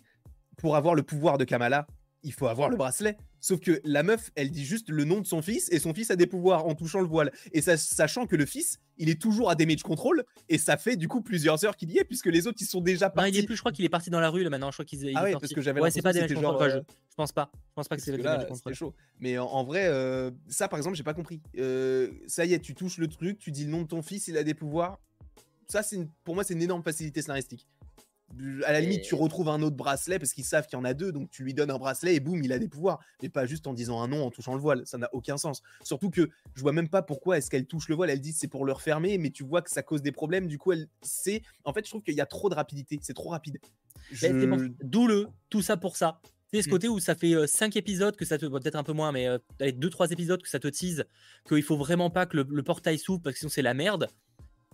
pour avoir le pouvoir de Kamala, il faut avoir le bracelet. Sauf que la meuf, elle dit juste le nom de son fils et son fils a des pouvoirs en touchant le voile. Et ça, sachant que le fils, il est toujours à damage control et ça fait du coup plusieurs heures qu'il y est puisque les autres ils sont déjà partis. il est plus, je crois qu'il est parti dans la rue là maintenant. Je crois qu'il il Ah ouais, parti. parce que j'avais Ouais, c'est pas que control. c'était je, je pense pas. Je pense pas que c'est là, damage control. chaud. Mais en, en vrai, euh, ça par exemple, j'ai pas compris. Euh, ça y est, tu touches le truc, tu dis le nom de ton fils, il a des pouvoirs. Ça, c'est pour moi, c'est une énorme facilité scénaristique. À la limite, Et- tu retrouves un autre bracelet parce qu'ils savent qu'il y en a deux, donc tu lui donnes un bracelet et boum, il a des pouvoirs. Mais pas juste en disant un nom en touchant le voile. Ça n'a aucun sens. Surtout que je vois même pas pourquoi est-ce qu'elle touche le voile. Elle dit c'est pour le refermer, mais tu vois que ça cause des problèmes. Du coup, elle c'est. En fait, je trouve qu'il y a trop de rapidité. C'est trop rapide. C'est pour- Je- D'où le tout ça pour ça. Sais, ce Mm. côté où ça fait 5 épisodes que ça te. bon, Peut-être un peu moins, mais euh, allez, 2-3 épisodes que ça te tease qu'il faut vraiment pas que le, le portail s'ouvre parce que sinon c'est la merde.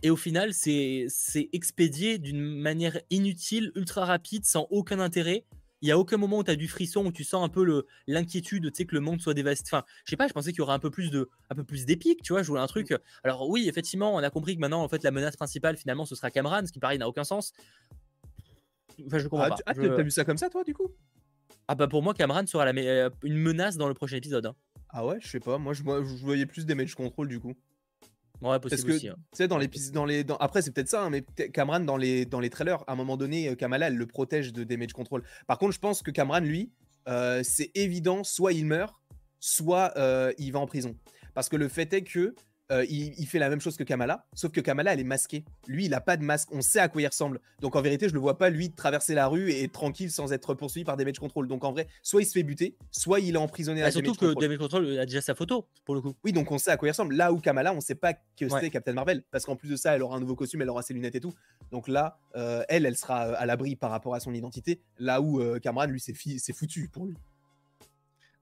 Et au final, c'est expédié d'une manière inutile, ultra rapide, sans aucun intérêt. Il y a aucun moment où tu as du frisson, où tu sens un peu l'inquiétude, tu sais, que le monde soit dévasté. Enfin, je sais pas, je pensais qu'il y aurait un peu plus de, un peu plus d'épique, tu vois, je voulais un truc. Alors oui, effectivement, on a compris que maintenant, en fait, la menace principale, finalement, ce sera Cameron, ce qui pareil n'a aucun sens. Enfin, je comprends Ah, pas. ah, Je- t'as vu ça comme ça, toi, du coup? Ah bah pour moi, Cameron sera la me- euh, une menace dans le prochain épisode. hein. Ah ouais, je sais pas. Moi, je, moi, je voyais plus damage control du coup. Ouais, Parce possible que, aussi. hein. tu sais, dans l'épisode, dans les, dans- après, c'est peut-être ça, hein, mais Cameron, dans les, dans les trailers, à un moment donné, euh, Kamala, elle le protège de damage control. Par contre, je pense que Cameron, lui, euh, c'est évident, soit il meurt, soit euh, il va en prison. Parce que le fait est que euh, il, il fait la même chose que Kamala, sauf que Kamala, elle est masquée. Lui, il a pas de masque. On sait à quoi il ressemble. Donc en vérité, je le vois pas lui traverser la rue et être tranquille sans être poursuivi par damage control. Donc en vrai, soit il se fait buter, soit il est emprisonné à Bah, surtout damage que control. Damage Control a déjà sa photo, pour le coup. Oui, donc on sait à quoi il ressemble. Là où Kamala, on sait pas que Ouais. c'est Captain Marvel. Parce qu'en plus de ça, elle aura un nouveau costume, elle aura ses lunettes et tout. Donc là, euh, elle, elle sera euh, à l'abri par rapport à son identité. Là où euh, Cameron, lui, c'est foutu pour lui.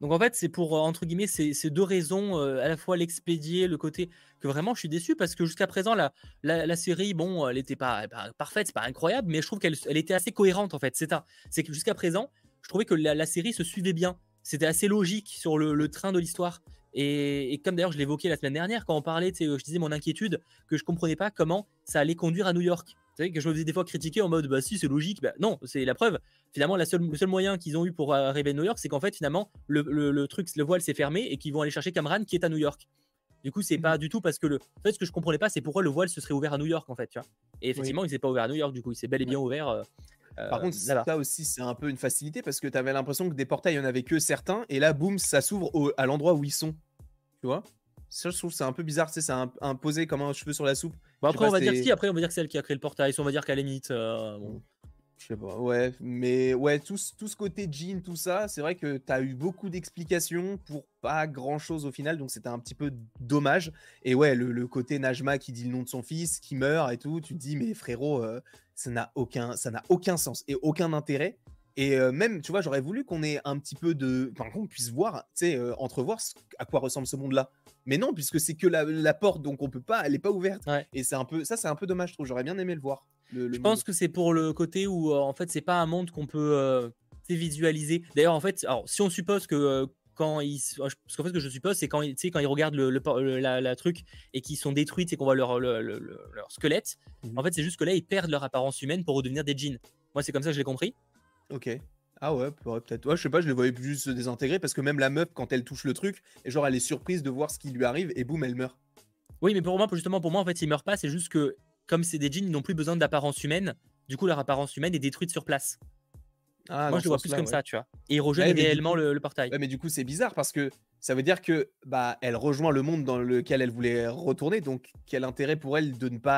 Donc en fait, c'est pour, euh, entre guillemets, ces, ces deux raisons, euh, à la fois l'expédier, le côté que vraiment je suis déçu parce que jusqu'à présent, la, la, série, bon, elle n'était pas, parfaite, c'est pas incroyable, mais je trouve qu'elle elle était assez cohérente en fait. C'est ça. C'est que jusqu'à présent, je trouvais que la, série se suivait bien. C'était assez logique sur le, le train de l'histoire. Et, et comme d'ailleurs je l'évoquais la semaine dernière quand on parlait, je disais mon inquiétude que je comprenais pas comment ça allait conduire à New York. Que je me faisais des fois critiquer en mode bah si c'est logique, bah non, c'est la preuve. Finalement, la seule, le seul moyen qu'ils ont eu pour arriver à New York, c'est qu'en fait finalement le, le- le truc, le voile s'est fermé et qu'ils vont aller chercher Cameron qui est à New York. Du coup, c'est Mhm. pas du tout parce que le. En fait, ce que je comprenais pas, c'est pourquoi le voile se serait ouvert à New York en fait, tu vois. Et effectivement, il s'est pas ouvert à New York, du coup, il s'est bel et bien ouvert. euh, Par euh, contre, là-bas. ça aussi, c'est un peu une facilité parce que tu avais l'impression que des portails, il y en avait que certains. Et là, boum, ça s'ouvre au- à l'endroit où ils sont. Tu vois Ça, je trouve c'est un peu bizarre. C'est un, un posé comme un cheveu sur la soupe. Bon, sais après, on va dire si, après, on va dire que c'est elle qui a créé le portail, on va dire qu'à la limite. euh, bon. Je sais pas, ouais, mais ouais, tout, ce- tout ce côté jean, tout ça, c'est vrai que tu as eu beaucoup d'explications pour pas grand chose au final, donc c'était un petit peu dommage. Et ouais, le, le côté Najma qui dit le nom de son fils, qui meurt et tout, tu te dis, mais frérot, euh, ça n'a aucun, ça n'a aucun sens et aucun intérêt. Et euh, même, tu vois, j'aurais voulu qu'on ait un petit peu de. Enfin, qu'on puisse voir, tu sais, euh, entrevoir ce- à quoi ressemble ce monde-là. Mais non, puisque c'est que la, la porte, donc on peut pas, elle est pas ouverte. Ouais. Et c'est un peu, ça, c'est un peu dommage, je trouve. J'aurais bien aimé le voir. le- le Je monde. pense que c'est pour le côté où, euh, en fait, c'est pas un monde qu'on peut visualiser. D'ailleurs, en fait, alors, si on suppose que quand ils. s- Parce qu'en fait, ce que je suppose, c'est quand, quand ils regardent le, le por- le- la, la truc et qu'ils sont détruits et qu'on voit leur, le- le- le- leur squelette, Mhm. en fait, c'est juste que là, ils perdent leur apparence humaine pour redevenir des jeans. Moi, c'est comme ça que je l'ai compris. Ok. Ah ouais, peut-être. Ouais, je sais pas, je les voyais plus se désintégrer parce que même la meuf, quand elle touche le truc, et genre elle est surprise de voir ce qui lui arrive et boum, elle meurt. Oui, mais pour moi, justement, pour moi, en fait, ils meurent pas. C'est juste que, comme c'est des jeans, ils n'ont plus besoin d'apparence humaine. Du coup, leur apparence humaine est détruite sur place. Ah, Moi, je le vois plus comme ouais. ça, tu vois. Et il rejoint Ouais, mais du réellement coup- le, le portail. Ouais, mais du coup, c'est bizarre parce que ça veut dire que bah elle rejoint le monde dans lequel elle voulait retourner. Donc, quel intérêt pour elle de ne pas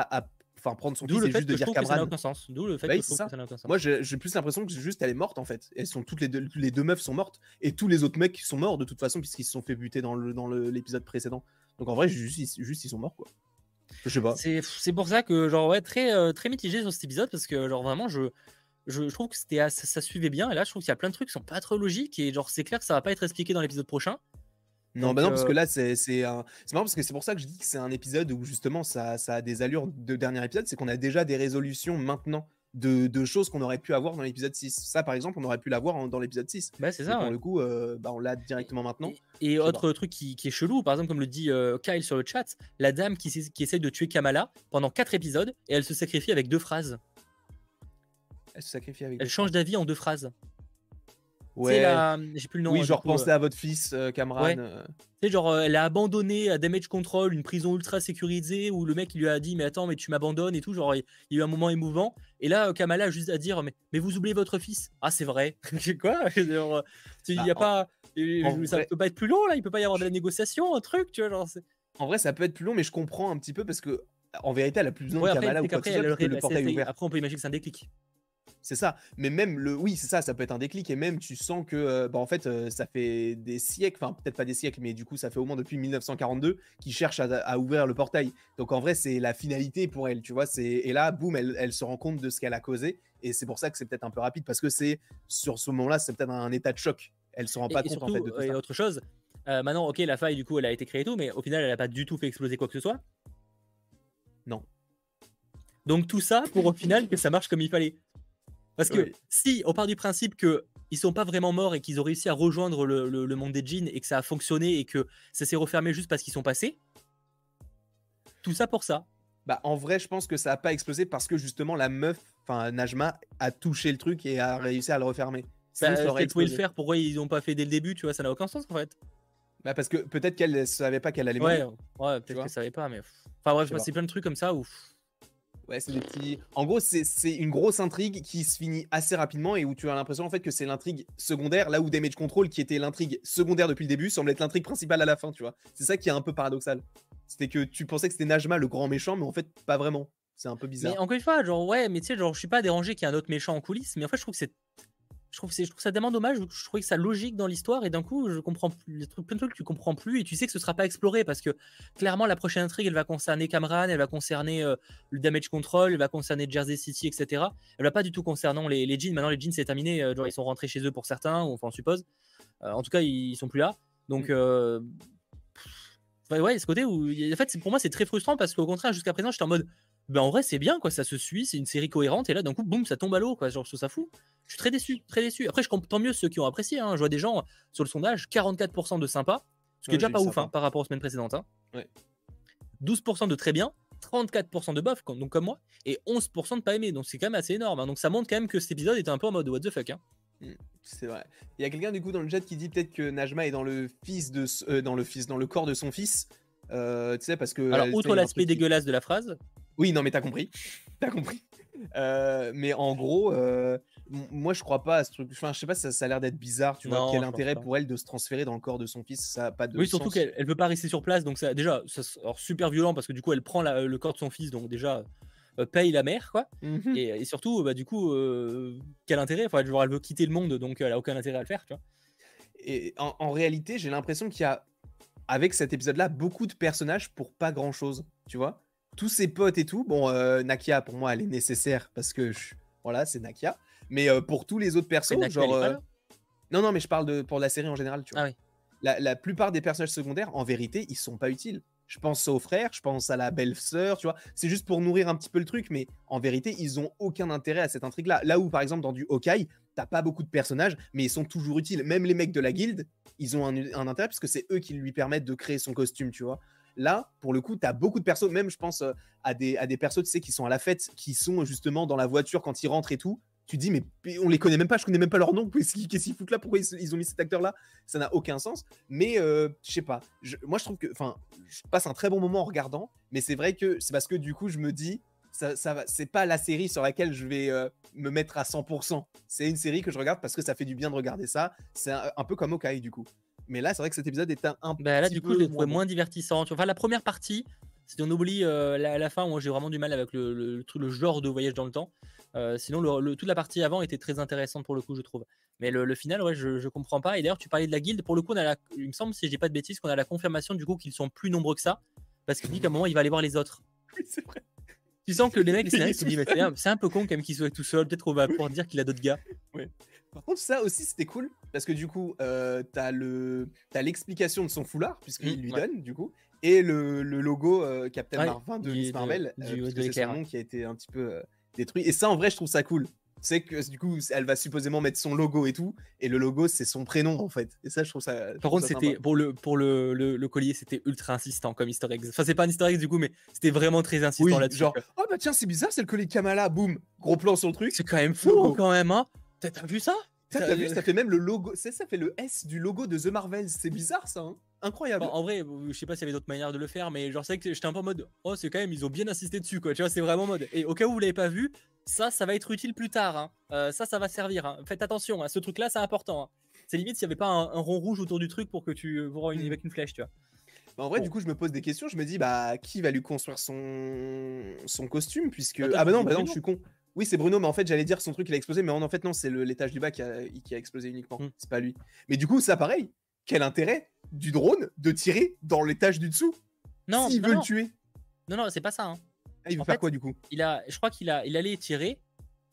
enfin prendre son fils le et fait juste que de je dire que ça n'a Cameron aucun sens. D'où le fait Bah que je que ça n'a aucun sens. Moi, j'ai plus l'impression que juste elle est morte en fait. Elles sont toutes les deux, les deux meufs sont mortes et tous les autres mecs sont morts de toute façon puisqu'ils se sont fait buter dans le dans l'épisode précédent. Donc en vrai, juste, ils- juste ils sont morts quoi. Je sais pas. C'est c'est pour ça que, genre, ouais, très, euh, très mitigé sur cet épisode parce que, genre, vraiment, je, je, je trouve que c'était assez- ça, suivait bien. Et là, je trouve qu'il y a plein de trucs qui sont pas trop logiques. Et, genre, c'est clair que ça va pas être expliqué dans l'épisode prochain. Non, Donc, bah non, parce que là, c'est c'est un... marrant parce que c'est pour ça que je dis que c'est un épisode où justement ça, ça a des allures de dernier épisode, c'est qu'on a déjà des résolutions maintenant de, de choses qu'on aurait pu avoir dans l'épisode 6. Ça, par exemple, on aurait pu l'avoir dans l'épisode 6. Bah, c'est ça. pour ouais. le coup, euh, bah, on l'a directement maintenant. Et, et sais pas. autre truc qui, qui est chelou, par exemple, comme le dit euh, Kyle sur le chat, la dame qui, qui essaye de tuer Kamala pendant 4 épisodes et elle se sacrifie avec deux phrases. Elle se sacrifie avec. Elle change d'avis en deux phrases. Ouais. La. J'ai plus le nom. oui, hein, genre pensez à votre fils, euh, Cameron. Ouais. euh, Tu sais, genre, euh, elle a abandonné à Damage Control une prison ultra sécurisée où le mec il lui a dit Mais attends, mais tu m'abandonnes et tout. Genre, il y a eu un moment émouvant. Et là, Kamala a juste à dire Mais, mais vous oubliez votre fils. Ah, c'est vrai. Quoi Genre, Il Bah, y a en- pas. en ça vrai- peut pas être plus long là. Il peut pas y avoir de la négociation, un truc, tu vois. Genre, En vrai, ça peut être plus long, mais je comprends un petit peu parce que en vérité, elle a plus besoin Ouais, de après, Kamala c'est ou quoi que qu'après, ce soit, le portail est c'est- ouvert. après, on peut imaginer que c'est un déclic. C'est ça. Mais même le, oui, c'est ça. Ça peut être un déclic et même tu sens que, euh, bah, en fait, euh, ça fait des siècles, enfin peut-être pas des siècles, mais du coup, ça fait au moins depuis 1942 qu'ils cherchent à, à ouvrir le portail. Donc en vrai, c'est la finalité pour elle, tu vois. C'est et là, boum, elle, elle se rend compte de ce qu'elle a causé et c'est pour ça que c'est peut-être un peu rapide parce que c'est sur ce moment-là, c'est peut-être un état de choc. Elle se rend Et, pas et compte en surtout, fait de tout et ça. autre chose, euh, maintenant, ok, la faille, du coup, elle a été créée et tout, mais au final, elle a pas du tout fait exploser quoi que ce soit? Non. Donc tout ça pour au final que ça marche comme il fallait. Parce que Oui. si on part du principe que ils sont pas vraiment morts et qu'ils ont réussi à rejoindre le, le- le monde des djinns et que ça a fonctionné et que ça s'est refermé juste parce qu'ils sont passés, tout ça pour ça. Bah, en vrai, je pense que ça a pas explosé parce que justement la meuf, enfin Najma, a touché le truc et a réussi à le refermer. Bah, ça si aurait le faire, pourquoi ils ont pas fait dès le début, tu vois, ça n'a aucun sens en fait. Bah, parce que peut-être qu'elle savait pas qu'elle allait Ouais, mourir. ouais, peut-être vois que ça savait pas, mais. Enfin bref, c'est plein de trucs comme ça où. Ouais, c'est des petits. En gros, c'est une grosse intrigue qui se finit assez rapidement et où tu as l'impression en fait que c'est l'intrigue secondaire, là où Damage Control, qui était l'intrigue secondaire depuis le début, semble être l'intrigue principale à la fin, tu vois. C'est ça qui est un peu paradoxal. C'était que tu pensais que c'était Najma le grand méchant, mais en fait, pas vraiment. C'est un peu bizarre. Mais encore une fois, genre, ouais, mais tu sais, genre, je suis pas dérangé qu'il y ait un autre méchant en coulisses, mais en fait, je trouve que c'est. Je trouve, je ça tellement dommage, je trouvais que ça logique dans l'histoire, et d'un coup, je comprends plus, trucs, plein de trucs que tu comprends plus, et tu sais que ce sera pas exploré, parce que clairement, la prochaine intrigue, elle va concerner Cameron, elle va concerner euh, le damage control, elle va concerner Jersey City, etc. Elle va pas du tout concernant les, les jeans. Maintenant, les jeans, c'est terminé, euh, genre, ils sont rentrés chez eux pour certains, ou enfin, on suppose. Euh, en tout cas, ils, ils sont plus là. Donc, Mm. Enfin, ouais, ce côté où, en fait, pour moi, c'est très frustrant parce qu'au contraire, jusqu'à présent, j'étais en mode, ben en vrai, c'est bien, quoi, ça se suit, c'est une série cohérente, et là, d'un coup, boum, ça tombe à l'eau, quoi, genre, je trouve ça fou. Je suis très déçu, très déçu. Après, je comprends tant mieux ceux qui ont apprécié, hein. je vois des gens sur le sondage, 44% de sympa, ce qui Ouais, est déjà pas ouf hein, par rapport aux semaines précédentes. hein. Ouais. 12% de très bien, 34% de bof, donc comme moi, et 11% de pas aimé, donc c'est quand même assez énorme. hein. Donc ça montre quand même que cet épisode était un peu en mode what the fuck. hein. C'est vrai. Il y a quelqu'un du coup dans le chat qui dit peut-être que Najma est dans le fils de euh, dans le fils dans le corps de son fils. Euh, tu sais parce que Alors, outre l'aspect qui- dégueulasse de la phrase, Oui, non mais t'as compris. T'as compris. Euh, mais en gros, euh, moi je crois pas à ce truc. Enfin, je sais pas, ça, ça a l'air d'être bizarre. Tu vois, quel intérêt pour elle de se transférer dans le corps de son fils Ça a pas de Oui, surtout qu'elle elle veut pas rester sur place, donc ça, déjà, ça, alors, super violent parce que du coup, elle prend la- le corps de son fils, donc déjà, euh, paye la mère, quoi. Mhm. Et, et surtout, bah, du coup, quel intérêt? Enfin, genre, Elle veut quitter le monde, donc elle a aucun intérêt à le faire, tu vois. Et en, en réalité, j'ai l'impression qu'il y a, avec cet épisode-là, beaucoup de personnages pour pas grand-chose. Tu vois Tous ses potes et tout. Bon, euh, Nakia, pour moi, elle est nécessaire parce que, je- voilà, c'est Nakia. Mais euh, pour tous les autres persos, Nakia, genre. euh, Non, non, mais je parle de, pour la série en général, tu vois. Ah oui. la, la plupart des personnages secondaires, en vérité, ils sont pas utiles. Je pense aux frères, je pense à la belle-sœur, tu vois. C'est juste pour nourrir un petit peu le truc, mais en vérité, ils ont aucun intérêt à cette intrigue-là. Là où, par exemple, dans du Hawkeye, t'as pas beaucoup de personnages, mais ils sont toujours utiles. Même les mecs de la guilde, ils ont un, un intérêt parce que c'est eux qui lui permettent de créer son costume, tu vois. Là, pour le coup, t'as beaucoup de persos, même je pense euh, à des, à des persos, tu sais, qui sont à la fête, qui sont justement dans la voiture quand ils rentrent et tout. Tu dis, mais on les connaît même pas, je connais même pas leur nom. Qu'est-ce qu'ils foutent là? Pourquoi ils, ont mis cet acteur-là? Ça n'a aucun sens. Mais euh, je sais pas. Moi, je trouve que, enfin, je passe un très bon moment en regardant. Mais c'est vrai que c'est parce que du coup, je me dis, ça, c'est pas la série sur laquelle je vais euh, me mettre à 100%. C'est une série que je regarde parce que ça fait du bien de regarder ça. C'est un, un peu comme Okai du coup. Mais là, c'est vrai que cet épisode est un, un Bah là, petit du coup, peu je l'ai trouvé moins divertissant. Tu vois, Enfin, la première partie, si on oublie euh, la, la fin, moi j'ai vraiment du mal avec le, genre de voyage dans le temps. Euh, sinon, le- toute la partie avant était très intéressante pour le coup, je trouve. Mais le, final, ouais, je, je comprends pas. Et d'ailleurs, tu parlais de la guilde. Pour le coup, on a la- il me semble, si je dis pas de bêtises, qu'on a la confirmation du coup qu'ils sont plus nombreux que ça. Parce qu'il dit qu'à un moment, il va aller voir les autres. Oui, c'est vrai. Tu sens que les mecs, c'est un- peu con quand même qu'il soit tout seul. Peut-être qu'on va pouvoir dire qu'il a d'autres gars. Par contre, ça aussi, c'était cool parce que du coup, euh, t'as le, t'as l'explication de son foulard puisqu'il Mm, lui ouais. donne du coup, et le, le logo euh, Captain Ouais, Marvel de Miss Marvel, du- euh, c'est son nom qui a été un petit peu euh, détruit. Et ça, en vrai, je trouve ça cool. C'est que du coup, elle va supposément mettre son logo et tout, et le logo, c'est son prénom en fait. Et ça, je trouve ça. je Par contre, c'était pour le pour le, le, le collier, c'était ultra insistant comme Easter egg. Enfin, c'est pas un Easter egg du coup, mais c'était vraiment très insistant Oui, là-dessus. genre, oh bah tiens, c'est bizarre, c'est le collier Kamala, boum, gros plan sur le truc. C'est quand même fou quand même, hein. T'as vu ça? T'as vu, euh, ça fait même le logo, ça, ça fait le S du logo de The Marvels. C'est bizarre ça, hein incroyable. Bon, en vrai, euh, je sais pas s'il y avait d'autres manières de le faire, mais genre c'est que j'étais un peu en mode oh c'est quand même ils ont bien insisté dessus quoi. Tu vois, c'est vraiment en mode. Et au cas où vous l'avez pas vu, ça ça va être utile plus tard. hein. Euh, ça ça va servir. hein. Faites attention, ce truc là c'est important. C'est limite s'il y avait pas un, un rond rouge autour du truc pour que tu une, Mm. avec une flèche, tu vois. Bah, en vrai, Bon. du coup, je me pose des questions. Je me dis, bah, qui va lui construire son, son costume Puisque. Bah, ah, bah non, bah non, je suis con. Oui, c'est Bruno, mais en fait, j'allais dire son truc, il a explosé. Mais en fait, non, c'est le- l'étage du bas qui a, qui a explosé uniquement. Hmm. C'est pas lui. Mais du coup, ça, pareil. Quel intérêt du drone de tirer dans l'étage du dessous? Non, S'il non, veut non, le tuer. non, non, c'est pas ça. hein. Ah, il veut En faire fait, quoi, du coup? il a, je crois qu'il a, il allait tirer,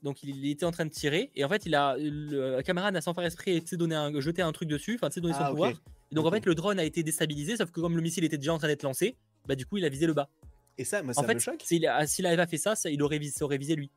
donc il, était en train de tirer, et en fait il a, le camarade a sans faire esprit, donné un, jeté un truc dessus, enfin donné son Ah, pouvoir. Et donc en fait le drone a été déstabilisé, sauf que comme le missile était déjà en train d'être lancé, bah du coup il a visé le bas. Et ça, moi, ça en fait, me choque. s'il avait fait ça, ça il aurait ça aurait visé lui.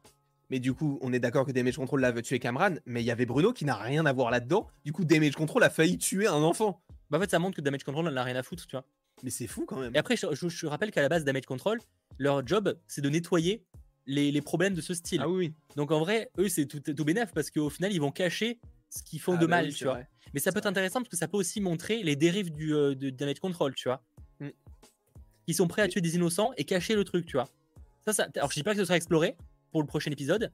Mais du coup, on est d'accord que Damage Control là veut tuer Cameron, mais il y avait Bruno qui n'a rien à voir là-dedans. Du coup, Damage Control a failli tuer un enfant. Bah en fait ça montre que Damage Control n'en a rien à foutre, tu vois. Mais c'est fou quand même. Et après je, je- je rappelle qu'à la base Damage Control, leur job c'est de nettoyer les, les problèmes de ce style. Ah oui, oui. Donc en vrai, eux c'est tout, tout bénef parce qu'au final ils vont cacher ce qu'ils font Ah de bah mal, oui, tu vois. vrai. Mais ça peut être intéressant parce que ça peut aussi montrer les dérives du euh, de damage control, tu vois. Mm. Ils sont prêts à tuer des innocents et cacher le truc, tu vois. Ça, ça, alors je dis pas que ce sera exploré pour le prochain épisode,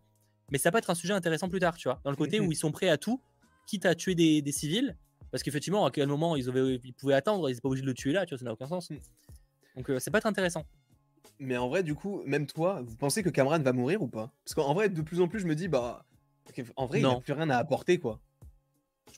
mais ça peut être un sujet intéressant plus tard, tu vois. Dans le côté Mhm. où ils sont prêts à tout, quitte à tuer des, des civils, parce qu'effectivement, à quel moment ils, avaient, ils pouvaient attendre, ils étaient pas obligés de le tuer là, tu vois, ça n'a aucun sens. Mm. Donc euh, ça peut être intéressant. Mais en vrai, du coup, même toi, vous pensez que Cameron va mourir ou pas? Parce qu'en vrai, de plus en plus, je me dis, bah. En vrai, il Non. n'a plus rien à apporter, quoi.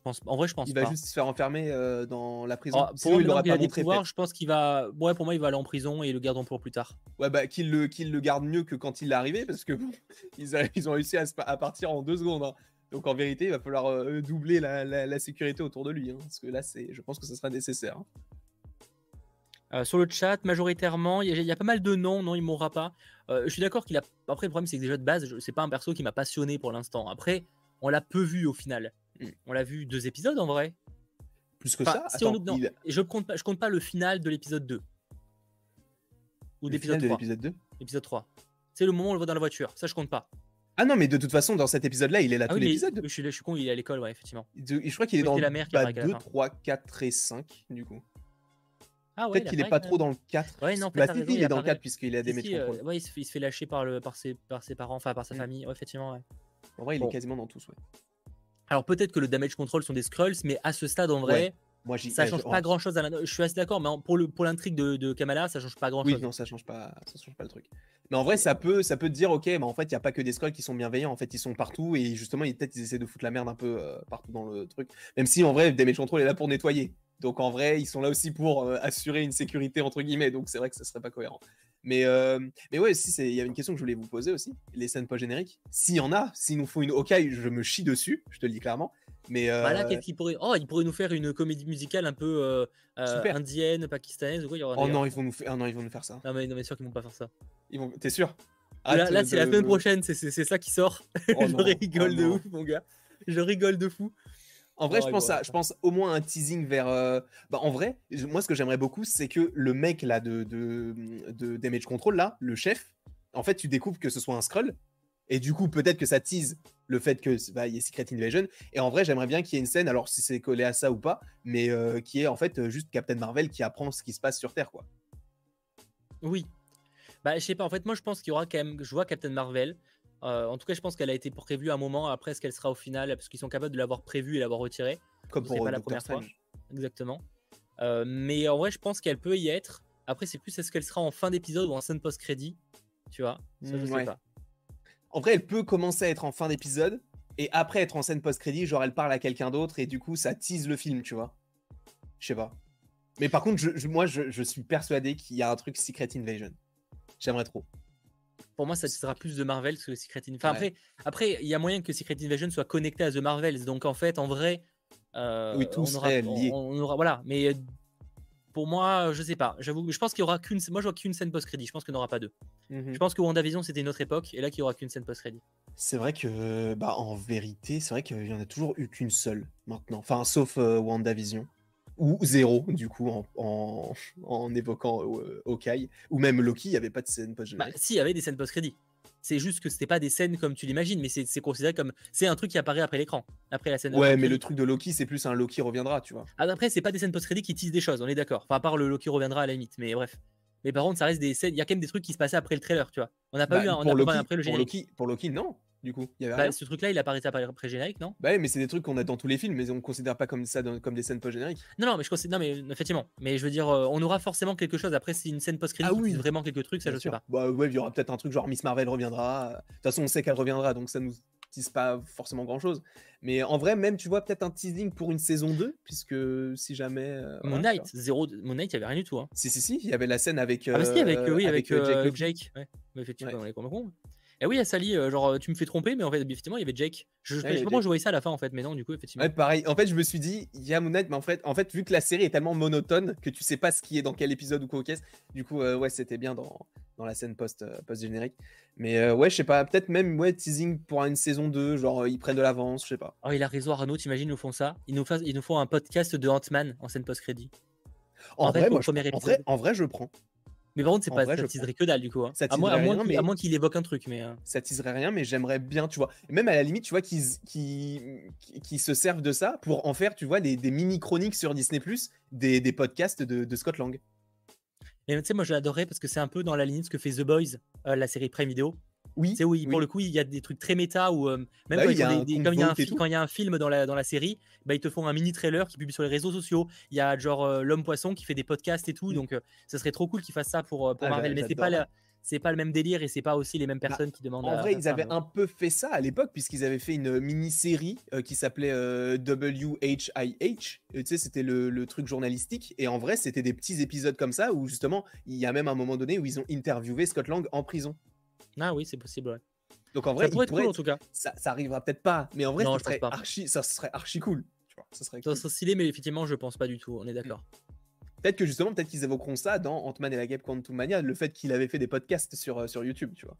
Je pense, en vrai, je pense Il pas. va juste se faire enfermer euh, dans la prison. Ah, Sinon, pour il il l'aurait il a pas des pouvoirs, je pense qu'il va. Ouais, pour moi, il va aller en prison et le garderont pour plus tard. Ouais, bah, qu'il le, qu'il le garde mieux que quand il est arrivé, parce que bon, ils, a- ils ont réussi à, partir en deux secondes. hein. Donc en vérité, il va falloir euh, doubler la, la- la sécurité autour de lui. hein, parce que là, c'est, je pense que ce sera nécessaire. hein. Euh, sur le chat, majoritairement, il y, a- il y a pas mal de noms, non, il mourra pas. Euh, je suis d'accord qu'il a. Après, le problème, c'est que déjà de base, je- c'est pas un perso qui m'a passionné pour l'instant. Après, on l'a peu vu au final. On l'a vu deux épisodes en vrai. Plus que Enfin, ça, si on attends, non, il- je compte pas, je compte pas le final de l'épisode 2 ou d'épisode final de 3. l'épisode 2. Épisode 3. C'est le moment où on le voit dans la voiture. Ça, je compte pas. Ah non, mais de toute façon, dans cet épisode-là, il est là Ah tout oui, l'épisode. je, suis, je suis con, il est à l'école, ouais, effectivement. De- Je crois qu'il est Oui, dans la mère qui bah, apparaît à la 2, fin. 3, 4 et 5, du coup. Ah ouais, Peut-être qu'il est pas trop dans le 4. Ouais, non, bah, si, raison, il il est dans le apparaît. 4 puisqu'il a des Si, euh, ouais, il se, fait, il se fait lâcher par, le, par, ses, par ses parents, enfin par sa Mm. famille. Ouais, effectivement, ouais. En vrai, il bon. est quasiment dans tous, ouais. Alors peut-être que le damage control sont des scrolls, mais à ce stade, en vrai, Moi, j'y ça ouais, change pas grand chose. À la... Je suis assez d'accord, mais pour le pour l'intrigue de, de Kamala, ça change pas grand Oui, chose. non, ça change pas, ça change pas le truc. Mais en vrai, ça peut, ça peut te dire, ok, mais en fait, il y a pas que des scrolls qui sont bienveillants. En fait, ils sont partout et justement, ils peut-être ils essaient de foutre la merde un peu euh, partout dans le truc. Même si en vrai, Damage Control est là pour nettoyer. Donc en vrai, ils sont là aussi pour euh, assurer une sécurité entre guillemets. Donc c'est vrai que ça serait pas cohérent. Mais euh, mais ouais, si il y a une question que je voulais vous poser aussi. Les scènes pas génériques. S'il y en a, s'ils nous font une Hawkeye, je me chie dessus. Je te le dis clairement. Mais euh, Bah là, qu'est-ce qu'il pourrait Oh, il pourrait nous faire une comédie musicale un peu euh, euh, indienne, pakistanaise ou quoi. Il y aura oh non, ils vont nous faire, ah non, ils vont nous faire ça. Non, mais, non, mais sûr qu'ils vont pas faire ça. Ils vont, t'es sûr? Là, Hâte là, c'est la semaine prochaine, c'est- ça qui sort. Oh je non, rigole oh de non. ouf, mon gars. Je rigole de fou. En vrai, Oh, je pense à, je pense au moins un teasing vers. euh, Bah, en vrai, moi, ce que j'aimerais beaucoup, c'est que le mec là de, de, de Damage Control là, le chef, en fait, tu découvres que ce soit un scroll, et du coup, peut-être que ça tease le fait que bah, il y ait Secret Invasion. Et en vrai, j'aimerais bien qu'il y ait une scène, alors si c'est collé à ça ou pas, mais euh, qui est en fait euh, juste Captain Marvel qui apprend ce qui se passe sur Terre, quoi. Oui. Bah, je sais pas, en fait, moi je pense qu'il y aura quand même. Je vois Captain Marvel. Euh, en tout cas, je pense qu'elle a été prévue à un moment. Après, est-ce qu'elle sera au final Parce qu'ils sont capables de l'avoir prévue et l'avoir retirée. Comme Ce pour pas la première fois. Exactement. Euh, mais en vrai, je pense qu'elle peut y être. Après, c'est plus est-ce qu'elle sera en fin d'épisode ou en scène post-crédit Tu vois? Ça, je Mm, sais ouais. pas. En vrai, elle peut commencer à être en fin d'épisode et après être en scène post-crédit, genre elle parle à quelqu'un d'autre et du coup ça tease le film, tu vois. Je sais pas. Mais par contre, je, je- moi je, je suis persuadé qu'il y a un truc Secret Invasion. J'aimerais trop. Pour moi, ça sera plus de Marvel que Secret Invasion. Enfin, Ouais. après, après, il y a moyen que Secret Invasion soit connecté à The Marvels. Donc, en fait, en vrai, euh, Oui, tout on aura, on- lié. on aura- voilà. Mais euh, pour moi, je sais pas. J'avoue, je pense qu'il y aura qu'une. Moi, je vois qu'une scène post-crédit. Je pense qu'il n'y aura pas deux. Mhm. Je pense que WandaVision, c'était une autre époque, et là, qu'il y aura qu'une scène post-crédit. C'est vrai que, bah, en vérité, c'est vrai qu'il y en a toujours eu qu'une seule maintenant. Enfin, sauf euh, WandaVision. Ou zéro, du coup, en, en, en évoquant euh, Hawkeye. Ou même Loki, il n'y avait pas de scène Bah, post-générique. si, il y avait des scènes post-crédit. C'est juste que c'était pas des scènes comme tu l'imagines, mais c'est considéré comme. C'est un truc qui apparaît après l'écran, après la scène. ouais, mais le truc de Loki, c'est plus un Loki reviendra, tu vois. Ah, Après, c'est pas des scènes post-crédit qui teasent des choses, on est d'accord. Enfin, à part le Loki reviendra à la limite, mais bref. Mais par contre, ça reste des scènes. Il y a quand même des trucs qui se passaient après le trailer, tu vois. On n'a pas Bah, eu un, on pour, a pas Loki, eu un après le pour, générique. Loki, pour Loki, non, du coup. Il y avait Bah, rien. ce truc-là, il apparaît après générique, non? Bah mais c'est des trucs qu'on a dans tous les films, mais on considère pas comme ça dans- comme des scènes post-génériques. Non, non, mais je considère. Non, mais effectivement. Mais je veux dire, euh, on aura forcément quelque chose. Après, si une scène post-crédit Ah oui. vraiment quelques trucs, ça, je sais pas. Bah ouais, il y aura peut-être un truc genre Miss Marvel reviendra. De toute façon, on sait qu'elle reviendra, donc ça nous tease pas forcément grand-chose. Mais en vrai, même, tu vois, peut-être un teasing pour une saison 2, puisque si jamais... euh, voilà, tu Knight, vois. zéro. Moon Knight, il y avait rien du tout. Hein. Si, si, si, il y avait la scène avec... Ah, bah si, avec, euh, oui, avec, euh, Jake Jake. Ouais. Mais effectivement, Ouais. on est complètement con. Et oui, à Sally, euh, genre, tu me fais tromper, mais en fait, effectivement, il y avait Jake. Je, je Ouais, sais il y pas Jake. je voyais ça à la fin, en fait, mais non, du coup, effectivement. Ouais, pareil. En fait, je me suis dit, il y a Moon Knight, mais en fait, en fait, vu que la série est tellement monotone que tu sais pas ce qui est dans quel épisode ou quoi caisse, du coup, euh, ouais, c'était bien dans, dans la scène post, euh, post-générique. Mais euh, ouais, je sais pas, peut-être même, ouais, teasing pour une saison 2, genre, euh, ils prennent de l'avance, je sais pas. Oh, il a raison, Arnaud, t'imagines, ils nous font ça. Ils nous, fassent- ils nous font un podcast de Ant-Man en scène post-crédit. En, vrai, moi, je, en, vrai, en vrai, je prends. Mais par contre, c'est pas vrai, ça teaserait que dalle, du coup. hein. Ça À moins, moins qu'il- évoque un truc, mais. euh, ça teaserait rien, mais j'aimerais bien, tu vois. Même à la limite, tu vois, qu'ils qui, qui se servent de ça pour en faire, tu vois, des, des mini-chroniques sur Disney, des, des podcasts de, de Scott Lang. Et tu sais, moi, je l'adorais parce que c'est un peu dans la ligne de ce que fait The Boys, euh, la série Prime Video. Oui, où il- pour oui. le coup, il y a des trucs très méta où euh, même Bah quand, oui, il y a un des- des- compte comme il y a un vote et fi- tout. quand il y a un film dans la, dans la série, bah, ils te font un mini trailer qui publie sur les réseaux sociaux. Il y a genre euh, l'homme poisson qui fait des podcasts et tout, Mm. donc euh, ça serait trop cool qu'ils fassent ça pour, euh, pour Ah, Marvel. j'a- Mais c'est pas, la- c'est pas le même délire et c'est pas aussi les mêmes personnes qui demandent. Bah, En à vrai, ils avaient mais- un peu fait ça à l'époque, puisqu'ils avaient fait une mini-série euh, qui s'appelait euh, WHIH. Tu sais, c'était le, le truc journalistique. Et en vrai, c'était des petits épisodes comme ça, où justement, il y a même un moment donné où ils ont interviewé Scott Lang en prison. Ah oui, c'est possible. ouais. Donc en vrai, ça pourrait être pourrait cool en tout cas. ça, ça arrivera peut-être pas, mais en vrai, Non, ça, serait archi, ça serait archi cool. Tu vois, ça serait Ça cool. serait stylé, mais effectivement, je pense pas du tout. On est d'accord. Peut-être que justement, peut-être qu'ils évoqueront ça dans Ant-Man et la Guêpe Quantum Mania, le fait qu'il avait fait des podcasts sur, euh, sur YouTube, tu vois.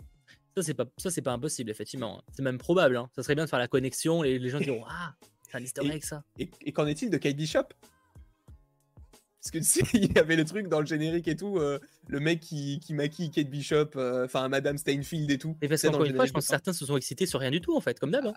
Ça, c'est pas, ça, c'est pas impossible, effectivement. C'est même probable. hein. Ça serait bien de faire la connexion. Les, les gens diront Ah, c'est un Et- egg ça. Et, et qu'en est-il de Kate Bishop Parce que tu sais, il y avait le truc dans le générique et tout, euh, le mec qui, qui maquille Kate Bishop, euh, enfin Madame Steinfield et tout. Et parce qu'encore une fois, je pense que certains se sont excités sur rien du tout, en fait, comme d'hab. hein.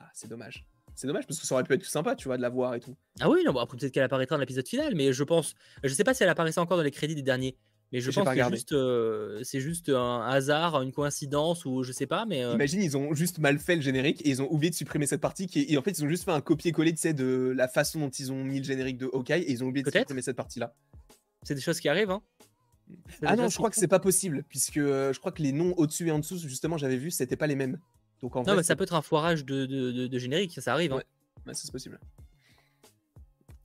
Ah, c'est dommage. C'est dommage parce que ça aurait pu être sympa, tu vois, de la voir et tout. Ah oui, non, bon, après peut-être qu'elle apparaîtra dans l'épisode final, mais je pense, je sais pas si elle apparaissait encore dans les crédits des derniers, mais je pense pas que c'est regardé. juste, euh, c'est juste un hasard, une coïncidence ou je sais pas, mais euh, Imagine, ils ont juste mal fait le générique et ils ont oublié de supprimer cette partie qui est... et en fait, ils ont juste fait un copier-coller, tu sais, de la façon dont ils ont mis le générique de Hawkeye et ils ont oublié de supprimer cette partie-là. c'est des choses qui arrivent. Hein. Ah non, je crois que c'est pas possible puisque euh, je crois que les noms au-dessus et en dessous, justement, j'avais vu, c'était pas les mêmes. Donc en Non, vrai, mais ça peut être un foirage de, de, de- de générique, ça, arrive. Hein. Ouais. C'est possible.